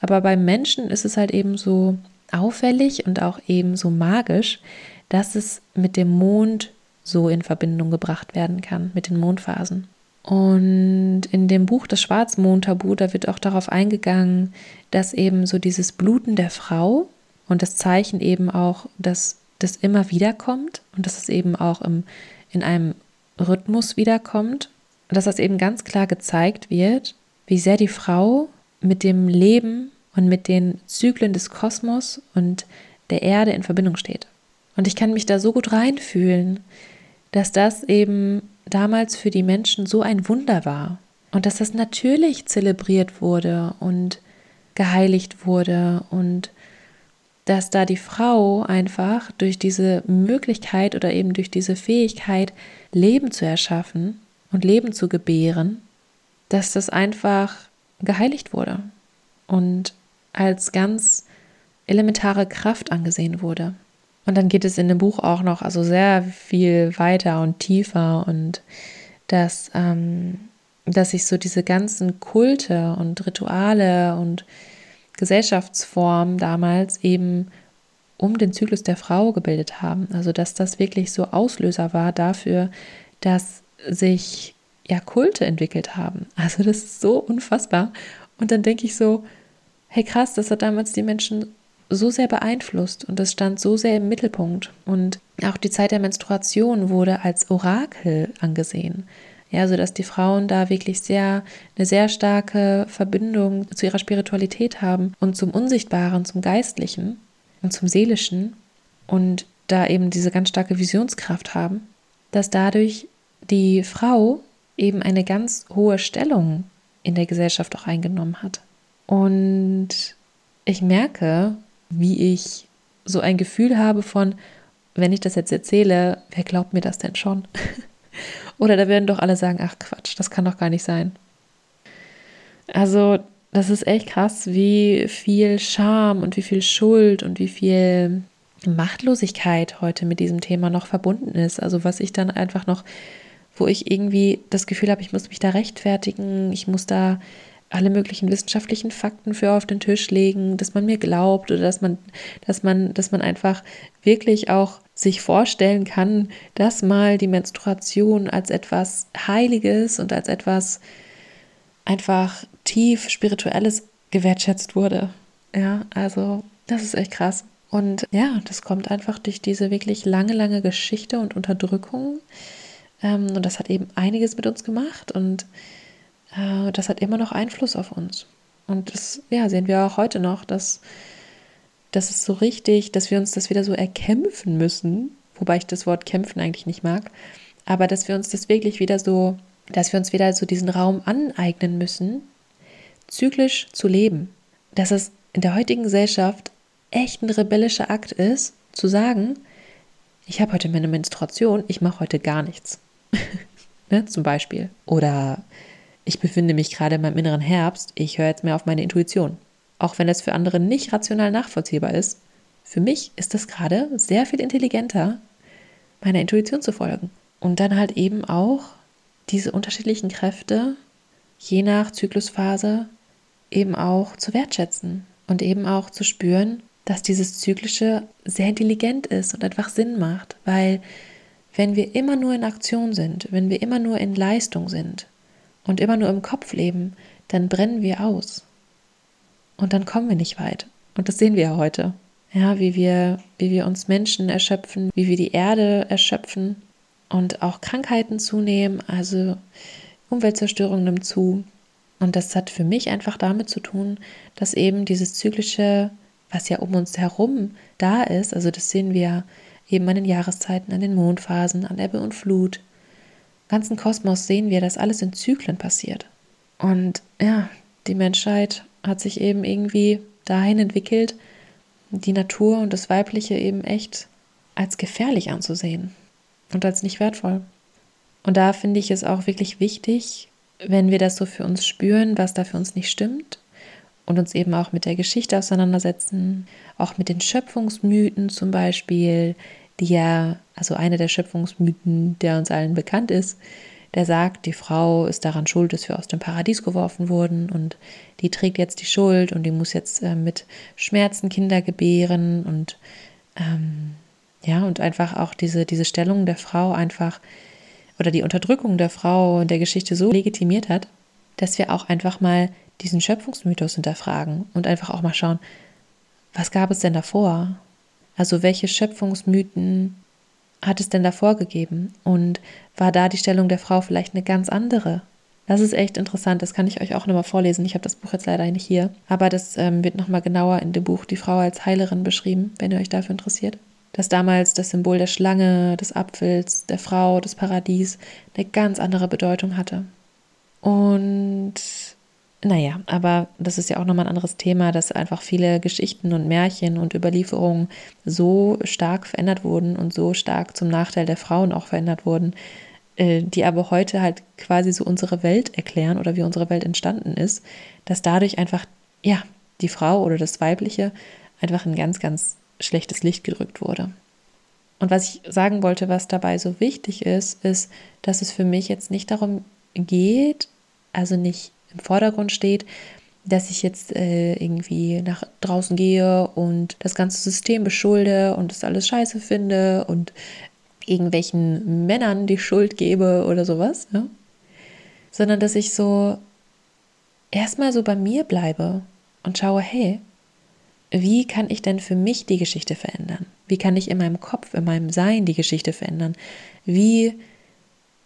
Aber beim Menschen ist es halt eben so auffällig und auch eben so magisch, dass es mit dem Mond so in Verbindung gebracht werden kann mit den Mondphasen. Und in dem Buch Das Schwarzmondtabu, da wird auch darauf eingegangen, dass eben so dieses Bluten der Frau und das Zeichen eben auch, dass das immer wieder kommt und dass es eben auch im, in einem Rhythmus wiederkommt, dass das eben ganz klar gezeigt wird, wie sehr die Frau mit dem Leben und mit den Zyklen des Kosmos und der Erde in Verbindung steht. Und ich kann mich da so gut reinfühlen, dass das eben damals für die Menschen so ein Wunder war und dass das natürlich zelebriert wurde und geheiligt wurde und dass da die Frau einfach durch diese Möglichkeit oder eben durch diese Fähigkeit, Leben zu erschaffen und Leben zu gebären, dass das einfach geheiligt wurde und als ganz elementare Kraft angesehen wurde. Und dann geht es in dem Buch auch noch also sehr viel weiter und tiefer und dass, ähm, dass sich so diese ganzen Kulte und Rituale und Gesellschaftsformen damals eben um den Zyklus der Frau gebildet haben. Also dass das wirklich so Auslöser war dafür, dass sich ja Kulte entwickelt haben. Also das ist so unfassbar. Und dann denke ich so, hey krass, das hat damals die Menschen so sehr beeinflusst und es stand so sehr im Mittelpunkt. Und auch die Zeit der Menstruation wurde als Orakel angesehen. Ja, so dass die Frauen da wirklich sehr, eine sehr starke Verbindung zu ihrer Spiritualität haben und zum Unsichtbaren, zum Geistlichen und zum Seelischen und da eben diese ganz starke Visionskraft haben, dass dadurch die Frau eben eine ganz hohe Stellung in der Gesellschaft auch eingenommen hat. Und ich merke, wie ich so ein Gefühl habe von, wenn ich das jetzt erzähle, wer glaubt mir das denn schon? Oder da werden doch alle sagen, ach Quatsch, das kann doch gar nicht sein. Also, das ist echt krass, wie viel Scham und wie viel Schuld und wie viel Machtlosigkeit heute mit diesem Thema noch verbunden ist. Also, was ich dann einfach noch, wo ich irgendwie das Gefühl habe, ich muss mich da rechtfertigen, ich muss da alle möglichen wissenschaftlichen Fakten für auf den Tisch legen, dass man mir glaubt oder dass man, dass man, dass man einfach wirklich auch sich vorstellen kann, dass mal die Menstruation als etwas Heiliges und als etwas einfach tief Spirituelles gewertschätzt wurde. Ja, also das ist echt krass. Und ja, das kommt einfach durch diese wirklich lange, lange Geschichte und Unterdrückung. Ähm, und das hat eben einiges mit uns gemacht und äh, das hat immer noch Einfluss auf uns. Und das ja, sehen wir auch heute noch, dass das ist so richtig, dass wir uns das wieder so erkämpfen müssen, wobei ich das Wort kämpfen eigentlich nicht mag, aber dass wir uns das wirklich wieder so, dass wir uns wieder so diesen Raum aneignen müssen, zyklisch zu leben. Dass es in der heutigen Gesellschaft echt ein rebellischer Akt ist, zu sagen, ich habe heute meine Menstruation, ich mache heute gar nichts. ne, zum Beispiel. Oder ich befinde mich gerade in meinem inneren Herbst, ich höre jetzt mehr auf meine Intuition. Auch wenn es für andere nicht rational nachvollziehbar ist, für mich ist das gerade sehr viel intelligenter, meiner Intuition zu folgen. Und dann halt eben auch diese unterschiedlichen Kräfte, je nach Zyklusphase, eben auch zu wertschätzen und eben auch zu spüren, dass dieses Zyklische sehr intelligent ist und einfach Sinn macht, weil wenn wir immer nur in Aktion sind, wenn wir immer nur in Leistung sind, und immer nur im Kopf leben, dann brennen wir aus. Und dann kommen wir nicht weit. Und das sehen wir ja heute. Ja, wie wir, wie wir uns Menschen erschöpfen, wie wir die Erde erschöpfen und auch Krankheiten zunehmen, also Umweltzerstörung nimmt zu. Und das hat für mich einfach damit zu tun, dass eben dieses zyklische, was ja um uns herum da ist, also das sehen wir eben an den Jahreszeiten, an den Mondphasen, an Ebbe und Flut, ganzen Kosmos sehen wir, dass alles in Zyklen passiert. Und ja, die Menschheit hat sich eben irgendwie dahin entwickelt, die Natur und das Weibliche eben echt als gefährlich anzusehen und als nicht wertvoll. Und da finde ich es auch wirklich wichtig, wenn wir das so für uns spüren, was da für uns nicht stimmt und uns eben auch mit der Geschichte auseinandersetzen, auch mit den Schöpfungsmythen zum Beispiel, die ja, also eine der Schöpfungsmythen, der uns allen bekannt ist, der sagt, die Frau ist daran schuld, dass wir aus dem Paradies geworfen wurden und die trägt jetzt die Schuld und die muss jetzt äh, mit Schmerzen Kinder gebären und ähm, ja, und einfach auch diese, diese Stellung der Frau einfach oder die Unterdrückung der Frau in der Geschichte so legitimiert hat, dass wir auch einfach mal diesen Schöpfungsmythos hinterfragen und einfach auch mal schauen, was gab es denn davor? Also welche Schöpfungsmythen hat es denn davor gegeben? Und war da die Stellung der Frau vielleicht eine ganz andere? Das ist echt interessant, das kann ich euch auch nochmal vorlesen. Ich habe das Buch jetzt leider nicht hier, aber das ähm, wird nochmal genauer in dem Buch Die Frau als Heilerin beschrieben, wenn ihr euch dafür interessiert. Dass damals das Symbol der Schlange, des Apfels, der Frau, des Paradies eine ganz andere Bedeutung hatte. Und naja, aber das ist ja auch nochmal ein anderes Thema, dass einfach viele Geschichten und Märchen und Überlieferungen so stark verändert wurden und so stark zum Nachteil der Frauen auch verändert wurden, äh, die aber heute halt quasi so unsere Welt erklären oder wie unsere Welt entstanden ist, dass dadurch einfach, ja, die Frau oder das Weibliche einfach in ganz, ganz schlechtes Licht gedrückt wurde. Und was ich sagen wollte, was dabei so wichtig ist, ist, dass es für mich jetzt nicht darum geht, also nicht im Vordergrund steht, dass ich jetzt äh, irgendwie nach draußen gehe und das ganze System beschulde und das alles scheiße finde und irgendwelchen Männern die Schuld gebe oder sowas, ja? sondern dass ich so erstmal so bei mir bleibe und schaue, hey, wie kann ich denn für mich die Geschichte verändern? Wie kann ich in meinem Kopf, in meinem Sein die Geschichte verändern? Wie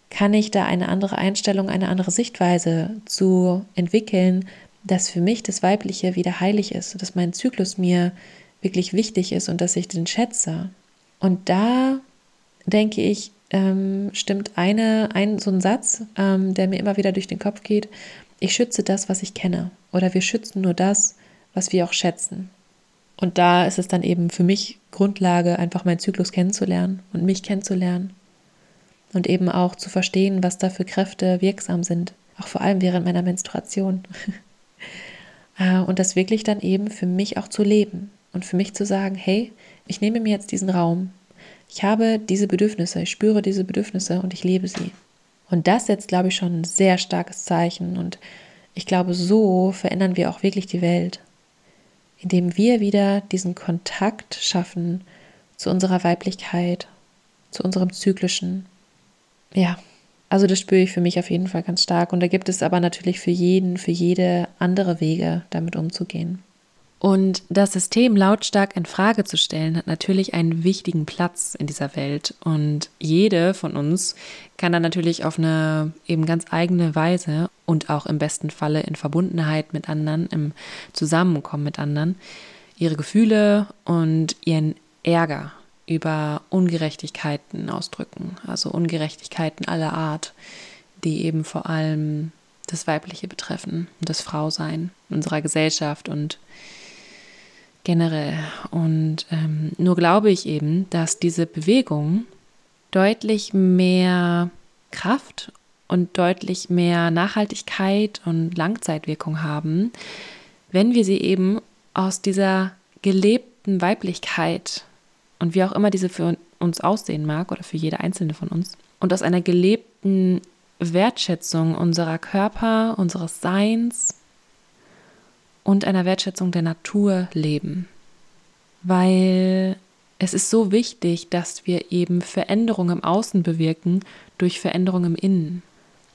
kann ich da eine andere Einstellung, eine andere Sichtweise zu entwickeln, dass für mich das Weibliche wieder heilig ist, dass mein Zyklus mir wirklich wichtig ist und dass ich den schätze. Und da denke ich, ähm, stimmt eine, ein, so ein Satz, ähm, der mir immer wieder durch den Kopf geht. Ich schütze das, was ich kenne. Oder wir schützen nur das, was wir auch schätzen. Und da ist es dann eben für mich Grundlage, einfach meinen Zyklus kennenzulernen und mich kennenzulernen und eben auch zu verstehen, was da für Kräfte wirksam sind, auch vor allem während meiner Menstruation. Äh, und das wirklich dann eben für mich auch zu leben und für mich zu sagen, hey, ich nehme mir jetzt diesen Raum, ich habe diese Bedürfnisse, ich spüre diese Bedürfnisse und ich lebe sie. Und das setzt, glaube ich, schon ein sehr starkes Zeichen. Und ich glaube, so verändern wir auch wirklich die Welt, indem wir wieder diesen Kontakt schaffen zu unserer Weiblichkeit, zu unserem Zyklischen. Ja, also das spüre ich für mich auf jeden Fall ganz stark. Und da gibt es aber natürlich für jeden, für jede andere Wege, damit umzugehen. Und das System lautstark in Frage zu stellen, hat natürlich einen wichtigen Platz in dieser Welt. Und jede von uns kann dann natürlich auf eine eben ganz eigene Weise und auch im besten Falle in Verbundenheit mit anderen, im Zusammenkommen mit anderen, ihre Gefühle und ihren Ärger über Ungerechtigkeiten ausdrücken. Also Ungerechtigkeiten aller Art, die eben vor allem das Weibliche betreffen und das Frausein unserer Gesellschaft und generell. Und ähm, nur glaube ich eben, dass diese Bewegung deutlich mehr Kraft und deutlich mehr Nachhaltigkeit und Langzeitwirkung haben, wenn wir sie eben aus dieser gelebten Weiblichkeit und wie auch immer diese für uns aussehen mag oder für jede einzelne von uns und aus einer gelebten Wertschätzung unserer Körper, unseres Seins und einer Wertschätzung der Natur leben. Weil es ist so wichtig, dass wir eben Veränderungen im Außen bewirken durch Veränderungen im Innen.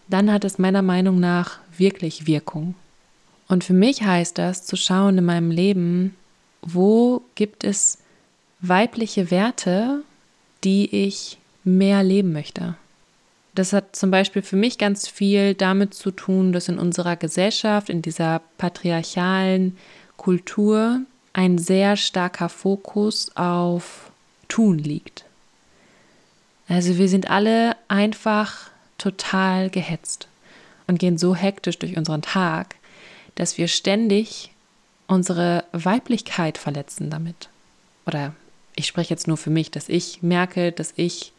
Dann hat es meiner Meinung nach wirklich Wirkung. Und für mich heißt das zu schauen in meinem Leben, wo gibt es weibliche Werte, die ich mehr leben möchte. Das hat zum Beispiel für mich ganz viel damit zu tun, dass in unserer Gesellschaft, in dieser patriarchalen Kultur ein sehr starker Fokus auf Tun liegt. Also wir sind alle einfach total gehetzt und gehen so hektisch durch unseren Tag, dass wir ständig unsere Weiblichkeit verletzen damit. Oder ich spreche jetzt nur für mich, dass ich merke, dass ich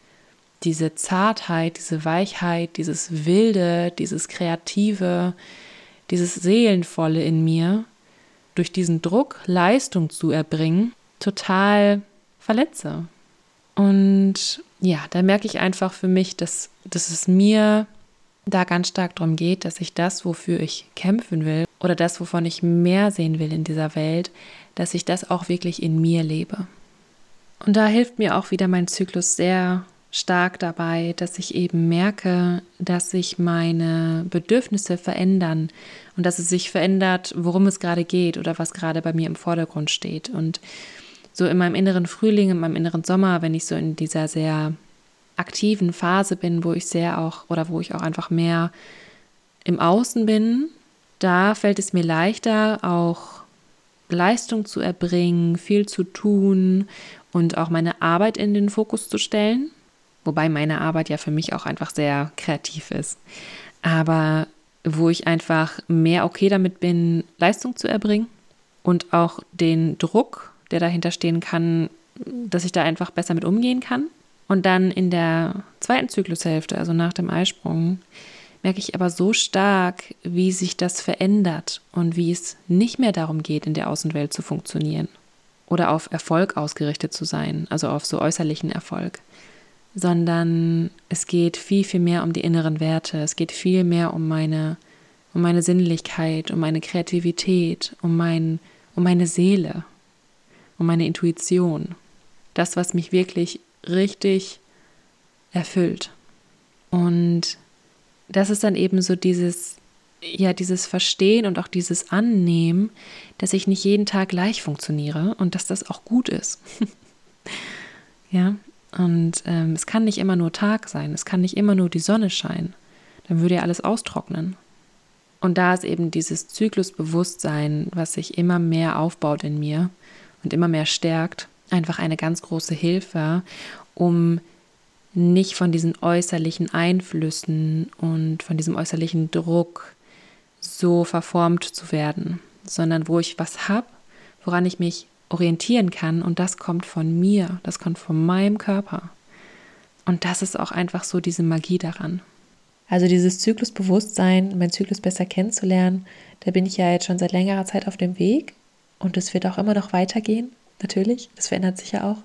diese Zartheit, diese Weichheit, dieses Wilde, dieses Kreative, dieses Seelenvolle in mir durch diesen Druck, Leistung zu erbringen, total verletze. Und ja, da merke ich einfach für mich, dass, dass es mir da ganz stark darum geht, dass ich das, wofür ich kämpfen will oder das, wovon ich mehr sehen will in dieser Welt, dass ich das auch wirklich in mir lebe. Und da hilft mir auch wieder mein Zyklus sehr stark dabei, dass ich eben merke, dass sich meine Bedürfnisse verändern und dass es sich verändert, worum es gerade geht oder was gerade bei mir im Vordergrund steht. Und so in meinem inneren Frühling, in meinem inneren Sommer, wenn ich so in dieser sehr aktiven Phase bin, wo ich sehr auch oder wo ich auch einfach mehr im Außen bin, da fällt es mir leichter, auch Leistung zu erbringen, viel zu tun und auch meine Arbeit in den Fokus zu stellen. Wobei meine Arbeit ja für mich auch einfach sehr kreativ ist. Aber wo ich einfach mehr okay damit bin, Leistung zu erbringen und auch den Druck, der dahinter stehen kann, dass ich da einfach besser mit umgehen kann. Und dann in der zweiten Zyklushälfte, also nach dem Eisprung, merke ich aber so stark, wie sich das verändert und wie es nicht mehr darum geht, in der Außenwelt zu funktionieren oder auf Erfolg ausgerichtet zu sein, also auf so äußerlichen Erfolg, sondern es geht viel, viel mehr um die inneren Werte, es geht viel mehr um meine, um meine Sinnlichkeit, um meine Kreativität, um, mein, um meine Seele, um meine Intuition, das, was mich wirklich richtig erfüllt. Und das ist dann eben so dieses ja dieses Verstehen und auch dieses Annehmen, dass ich nicht jeden Tag gleich funktioniere und dass das auch gut ist. ja, und ähm, es kann nicht immer nur Tag sein, es kann nicht immer nur die Sonne scheinen. Dann würde ja alles austrocknen. Und da ist eben dieses Zyklusbewusstsein, was sich immer mehr aufbaut in mir und immer mehr stärkt, einfach eine ganz große Hilfe, um nicht von diesen äußerlichen Einflüssen und von diesem äußerlichen Druck so verformt zu werden, sondern wo ich was habe, woran ich mich orientieren kann und das kommt von mir, das kommt von meinem Körper. Und das ist auch einfach so diese Magie daran. Also dieses Zyklusbewusstsein, mein Zyklus besser kennenzulernen, da bin ich ja jetzt schon seit längerer Zeit auf dem Weg und es wird auch immer noch weitergehen, natürlich, das verändert sich ja auch.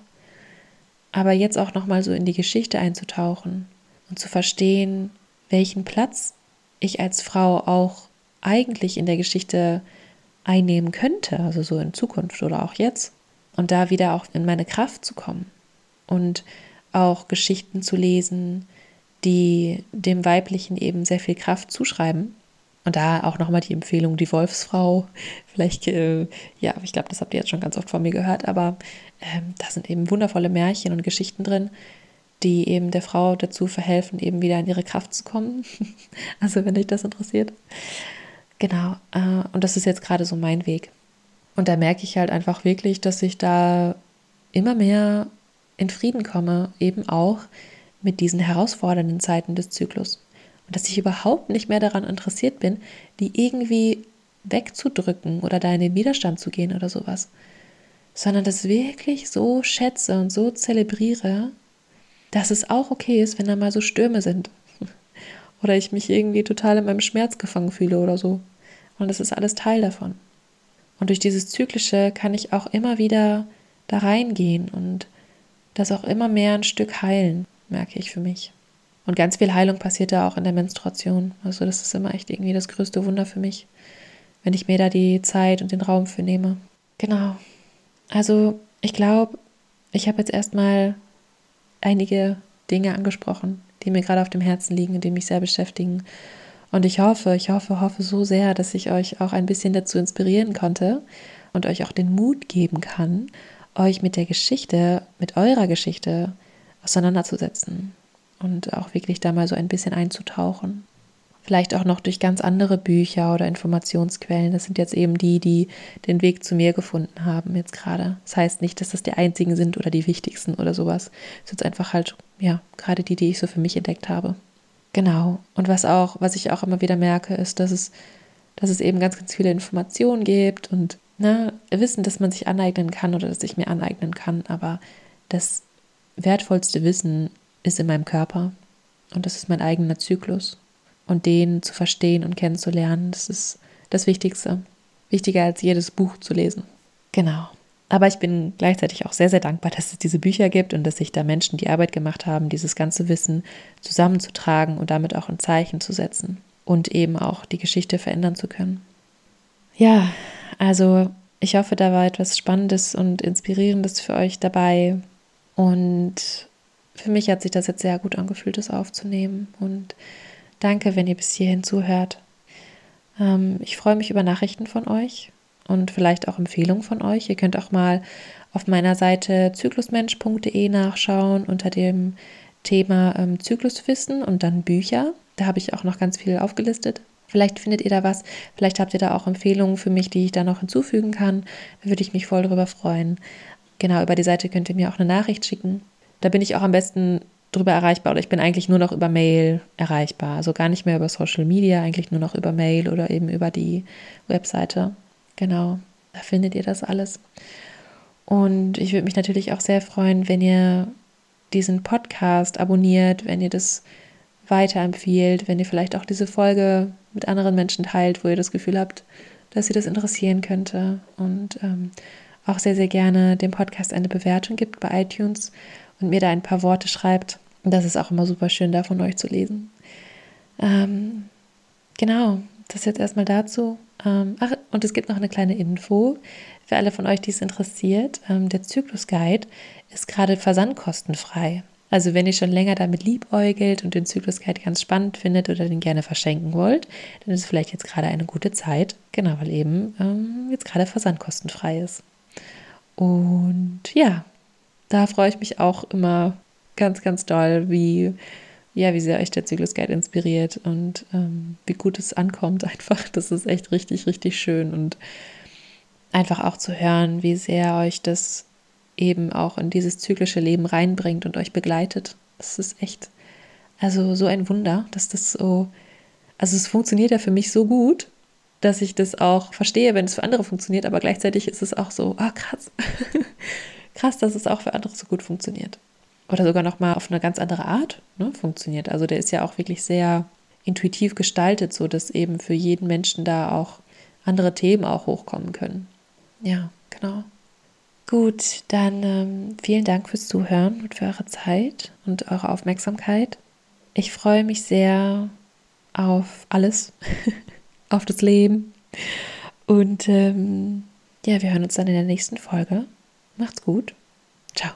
Aber jetzt auch noch mal so in die Geschichte einzutauchen und zu verstehen, welchen Platz ich als Frau auch eigentlich in der Geschichte einnehmen könnte, also so in Zukunft oder auch jetzt. Und da wieder auch in meine Kraft zu kommen und auch Geschichten zu lesen, die dem Weiblichen eben sehr viel Kraft zuschreiben. Und da auch nochmal die Empfehlung, die Wolfsfrau. Vielleicht, äh, ja, ich glaube, das habt ihr jetzt schon ganz oft von mir gehört, aber äh, da sind eben wundervolle Märchen und Geschichten drin, die eben der Frau dazu verhelfen, eben wieder in ihre Kraft zu kommen. also, wenn dich das interessiert. Genau, äh, und das ist jetzt gerade so mein Weg. Und da merke ich halt einfach wirklich, dass ich da immer mehr in Frieden komme, eben auch mit diesen herausfordernden Zeiten des Zyklus. Und dass ich überhaupt nicht mehr daran interessiert bin, die irgendwie wegzudrücken oder da in den Widerstand zu gehen oder sowas. Sondern das wirklich so schätze und so zelebriere, dass es auch okay ist, wenn da mal so Stürme sind. Oder ich mich irgendwie total in meinem Schmerz gefangen fühle oder so. Und das ist alles Teil davon. Und durch dieses Zyklische kann ich auch immer wieder da reingehen und das auch immer mehr ein Stück heilen, merke ich für mich. Und ganz viel Heilung passiert da auch in der Menstruation. Also das ist immer echt irgendwie das größte Wunder für mich, wenn ich mir da die Zeit und den Raum für nehme. Genau. Also ich glaube, ich habe jetzt erstmal einige Dinge angesprochen, die mir gerade auf dem Herzen liegen und die mich sehr beschäftigen. Und ich hoffe, ich hoffe, hoffe so sehr, dass ich euch auch ein bisschen dazu inspirieren konnte und euch auch den Mut geben kann, euch mit der Geschichte, mit eurer Geschichte auseinanderzusetzen und auch wirklich da mal so ein bisschen einzutauchen. Vielleicht auch noch durch ganz andere Bücher oder Informationsquellen. Das sind jetzt eben die, die den Weg zu mir gefunden haben jetzt gerade. Das heißt nicht, dass das die einzigen sind oder die wichtigsten oder sowas. Es sind einfach halt, ja, gerade die, die ich so für mich entdeckt habe. Genau. Und was auch, was ich auch immer wieder merke, ist, dass es, dass es eben ganz, ganz viele Informationen gibt und ne, Wissen, das man sich aneignen kann oder das ich mir aneignen kann. Aber das wertvollste Wissen ist in meinem Körper und das ist mein eigener Zyklus. Und den zu verstehen und kennenzulernen, das ist das Wichtigste. Wichtiger als jedes Buch zu lesen. Genau. Aber ich bin gleichzeitig auch sehr, sehr dankbar, dass es diese Bücher gibt und dass sich da Menschen die Arbeit gemacht haben, dieses ganze Wissen zusammenzutragen und damit auch ein Zeichen zu setzen und eben auch die Geschichte verändern zu können. Ja, also ich hoffe, da war etwas Spannendes und Inspirierendes für euch dabei. Und für mich hat sich das jetzt sehr gut angefühlt, das aufzunehmen. Und danke, wenn ihr bis hierhin zuhört. Ähm, ich freue mich über Nachrichten von euch und vielleicht auch Empfehlungen von euch. Ihr könnt auch mal auf meiner Seite zyklusmensch.de nachschauen unter dem Thema ähm, Zykluswissen und dann Bücher. Da habe ich auch noch ganz viel aufgelistet. Vielleicht findet ihr da was. Vielleicht habt ihr da auch Empfehlungen für mich, die ich da noch hinzufügen kann. Da würde ich mich voll drüber freuen. Genau, über die Seite könnt ihr mir auch eine Nachricht schicken. Da bin ich auch am besten drüber erreichbar oder ich bin eigentlich nur noch über Mail erreichbar. Also gar nicht mehr über Social Media, eigentlich nur noch über Mail oder eben über die Webseite. Genau, da findet ihr das alles. Und ich würde mich natürlich auch sehr freuen, wenn ihr diesen Podcast abonniert, wenn ihr das weiterempfiehlt, wenn ihr vielleicht auch diese Folge mit anderen Menschen teilt, wo ihr das Gefühl habt, dass sie das interessieren könnte. Und ähm, auch sehr, sehr gerne dem Podcast eine Bewertung gibt bei iTunes und mir da ein paar Worte schreibt. Das ist auch immer super schön, da von euch zu lesen. Ähm, genau, das jetzt erstmal dazu. Ähm, ach, und es gibt noch eine kleine Info für alle von euch, die es interessiert. Ähm, der Zyklus Guide ist gerade versandkostenfrei. Also wenn ihr schon länger damit liebäugelt und den Zyklus Guide ganz spannend findet oder den gerne verschenken wollt, dann ist vielleicht jetzt gerade eine gute Zeit. Genau, weil eben ähm, jetzt gerade versandkostenfrei ist. Und ja, da freue ich mich auch immer ganz, ganz doll, wie, ja, wie sehr euch der Zyklus Guide inspiriert und ähm, wie gut es ankommt einfach. Das ist echt richtig, richtig schön und einfach auch zu hören, wie sehr euch das eben auch in dieses zyklische Leben reinbringt und euch begleitet. Das ist echt, also so ein Wunder, dass das so, also es funktioniert ja für mich so gut, dass ich das auch verstehe, wenn es für andere funktioniert, aber gleichzeitig ist es auch so, ah, oh, krass. krass, dass es auch für andere so gut funktioniert. Oder sogar nochmal auf eine ganz andere Art ne, funktioniert. Also der ist ja auch wirklich sehr intuitiv gestaltet, so dass eben für jeden Menschen da auch andere Themen auch hochkommen können. Ja, genau. Gut, dann ähm, vielen Dank fürs Zuhören und für eure Zeit und eure Aufmerksamkeit. Ich freue mich sehr auf alles, auf das Leben. Und ähm, ja, wir hören uns dann in der nächsten Folge. Macht's gut. Ciao.